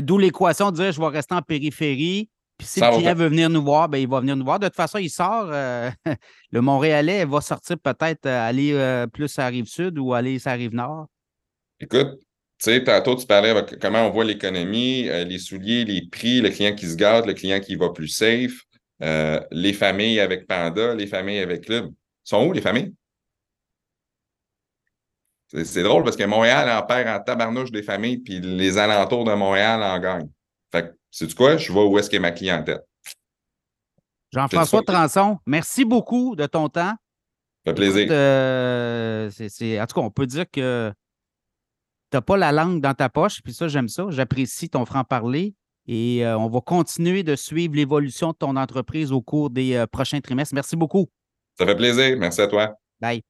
D'où l'équation de dire je vais rester en périphérie. Puis si le client veut venir nous voir, ben, il va venir nous voir. De toute façon, il sort. Euh, le Montréalais va sortir peut-être euh, aller euh, plus à la rive sud ou aller à la rive nord. Écoute, tu sais, tantôt, tu parlais de comment on voit l'économie, les souliers, les prix, le client qui se garde, le client qui va plus safe, les familles avec Panda, les familles avec Club. sont où les familles? C'est drôle parce que Montréal en perd en tabarnouche des familles, puis les alentours de Montréal en gagnent. Fait que, sais-tu quoi? Je vois où est-ce qu'est ma clientèle. Jean-François Transon, merci beaucoup de ton temps. Ça fait plaisir. Euh, en tout cas, on peut dire que tu n'as pas la langue dans ta poche, puis ça, j'aime ça. J'apprécie ton franc-parler. Et euh, on va continuer de suivre l'évolution de ton entreprise au cours des euh, prochains trimestres. Merci beaucoup. Ça fait plaisir. Merci à toi. Bye.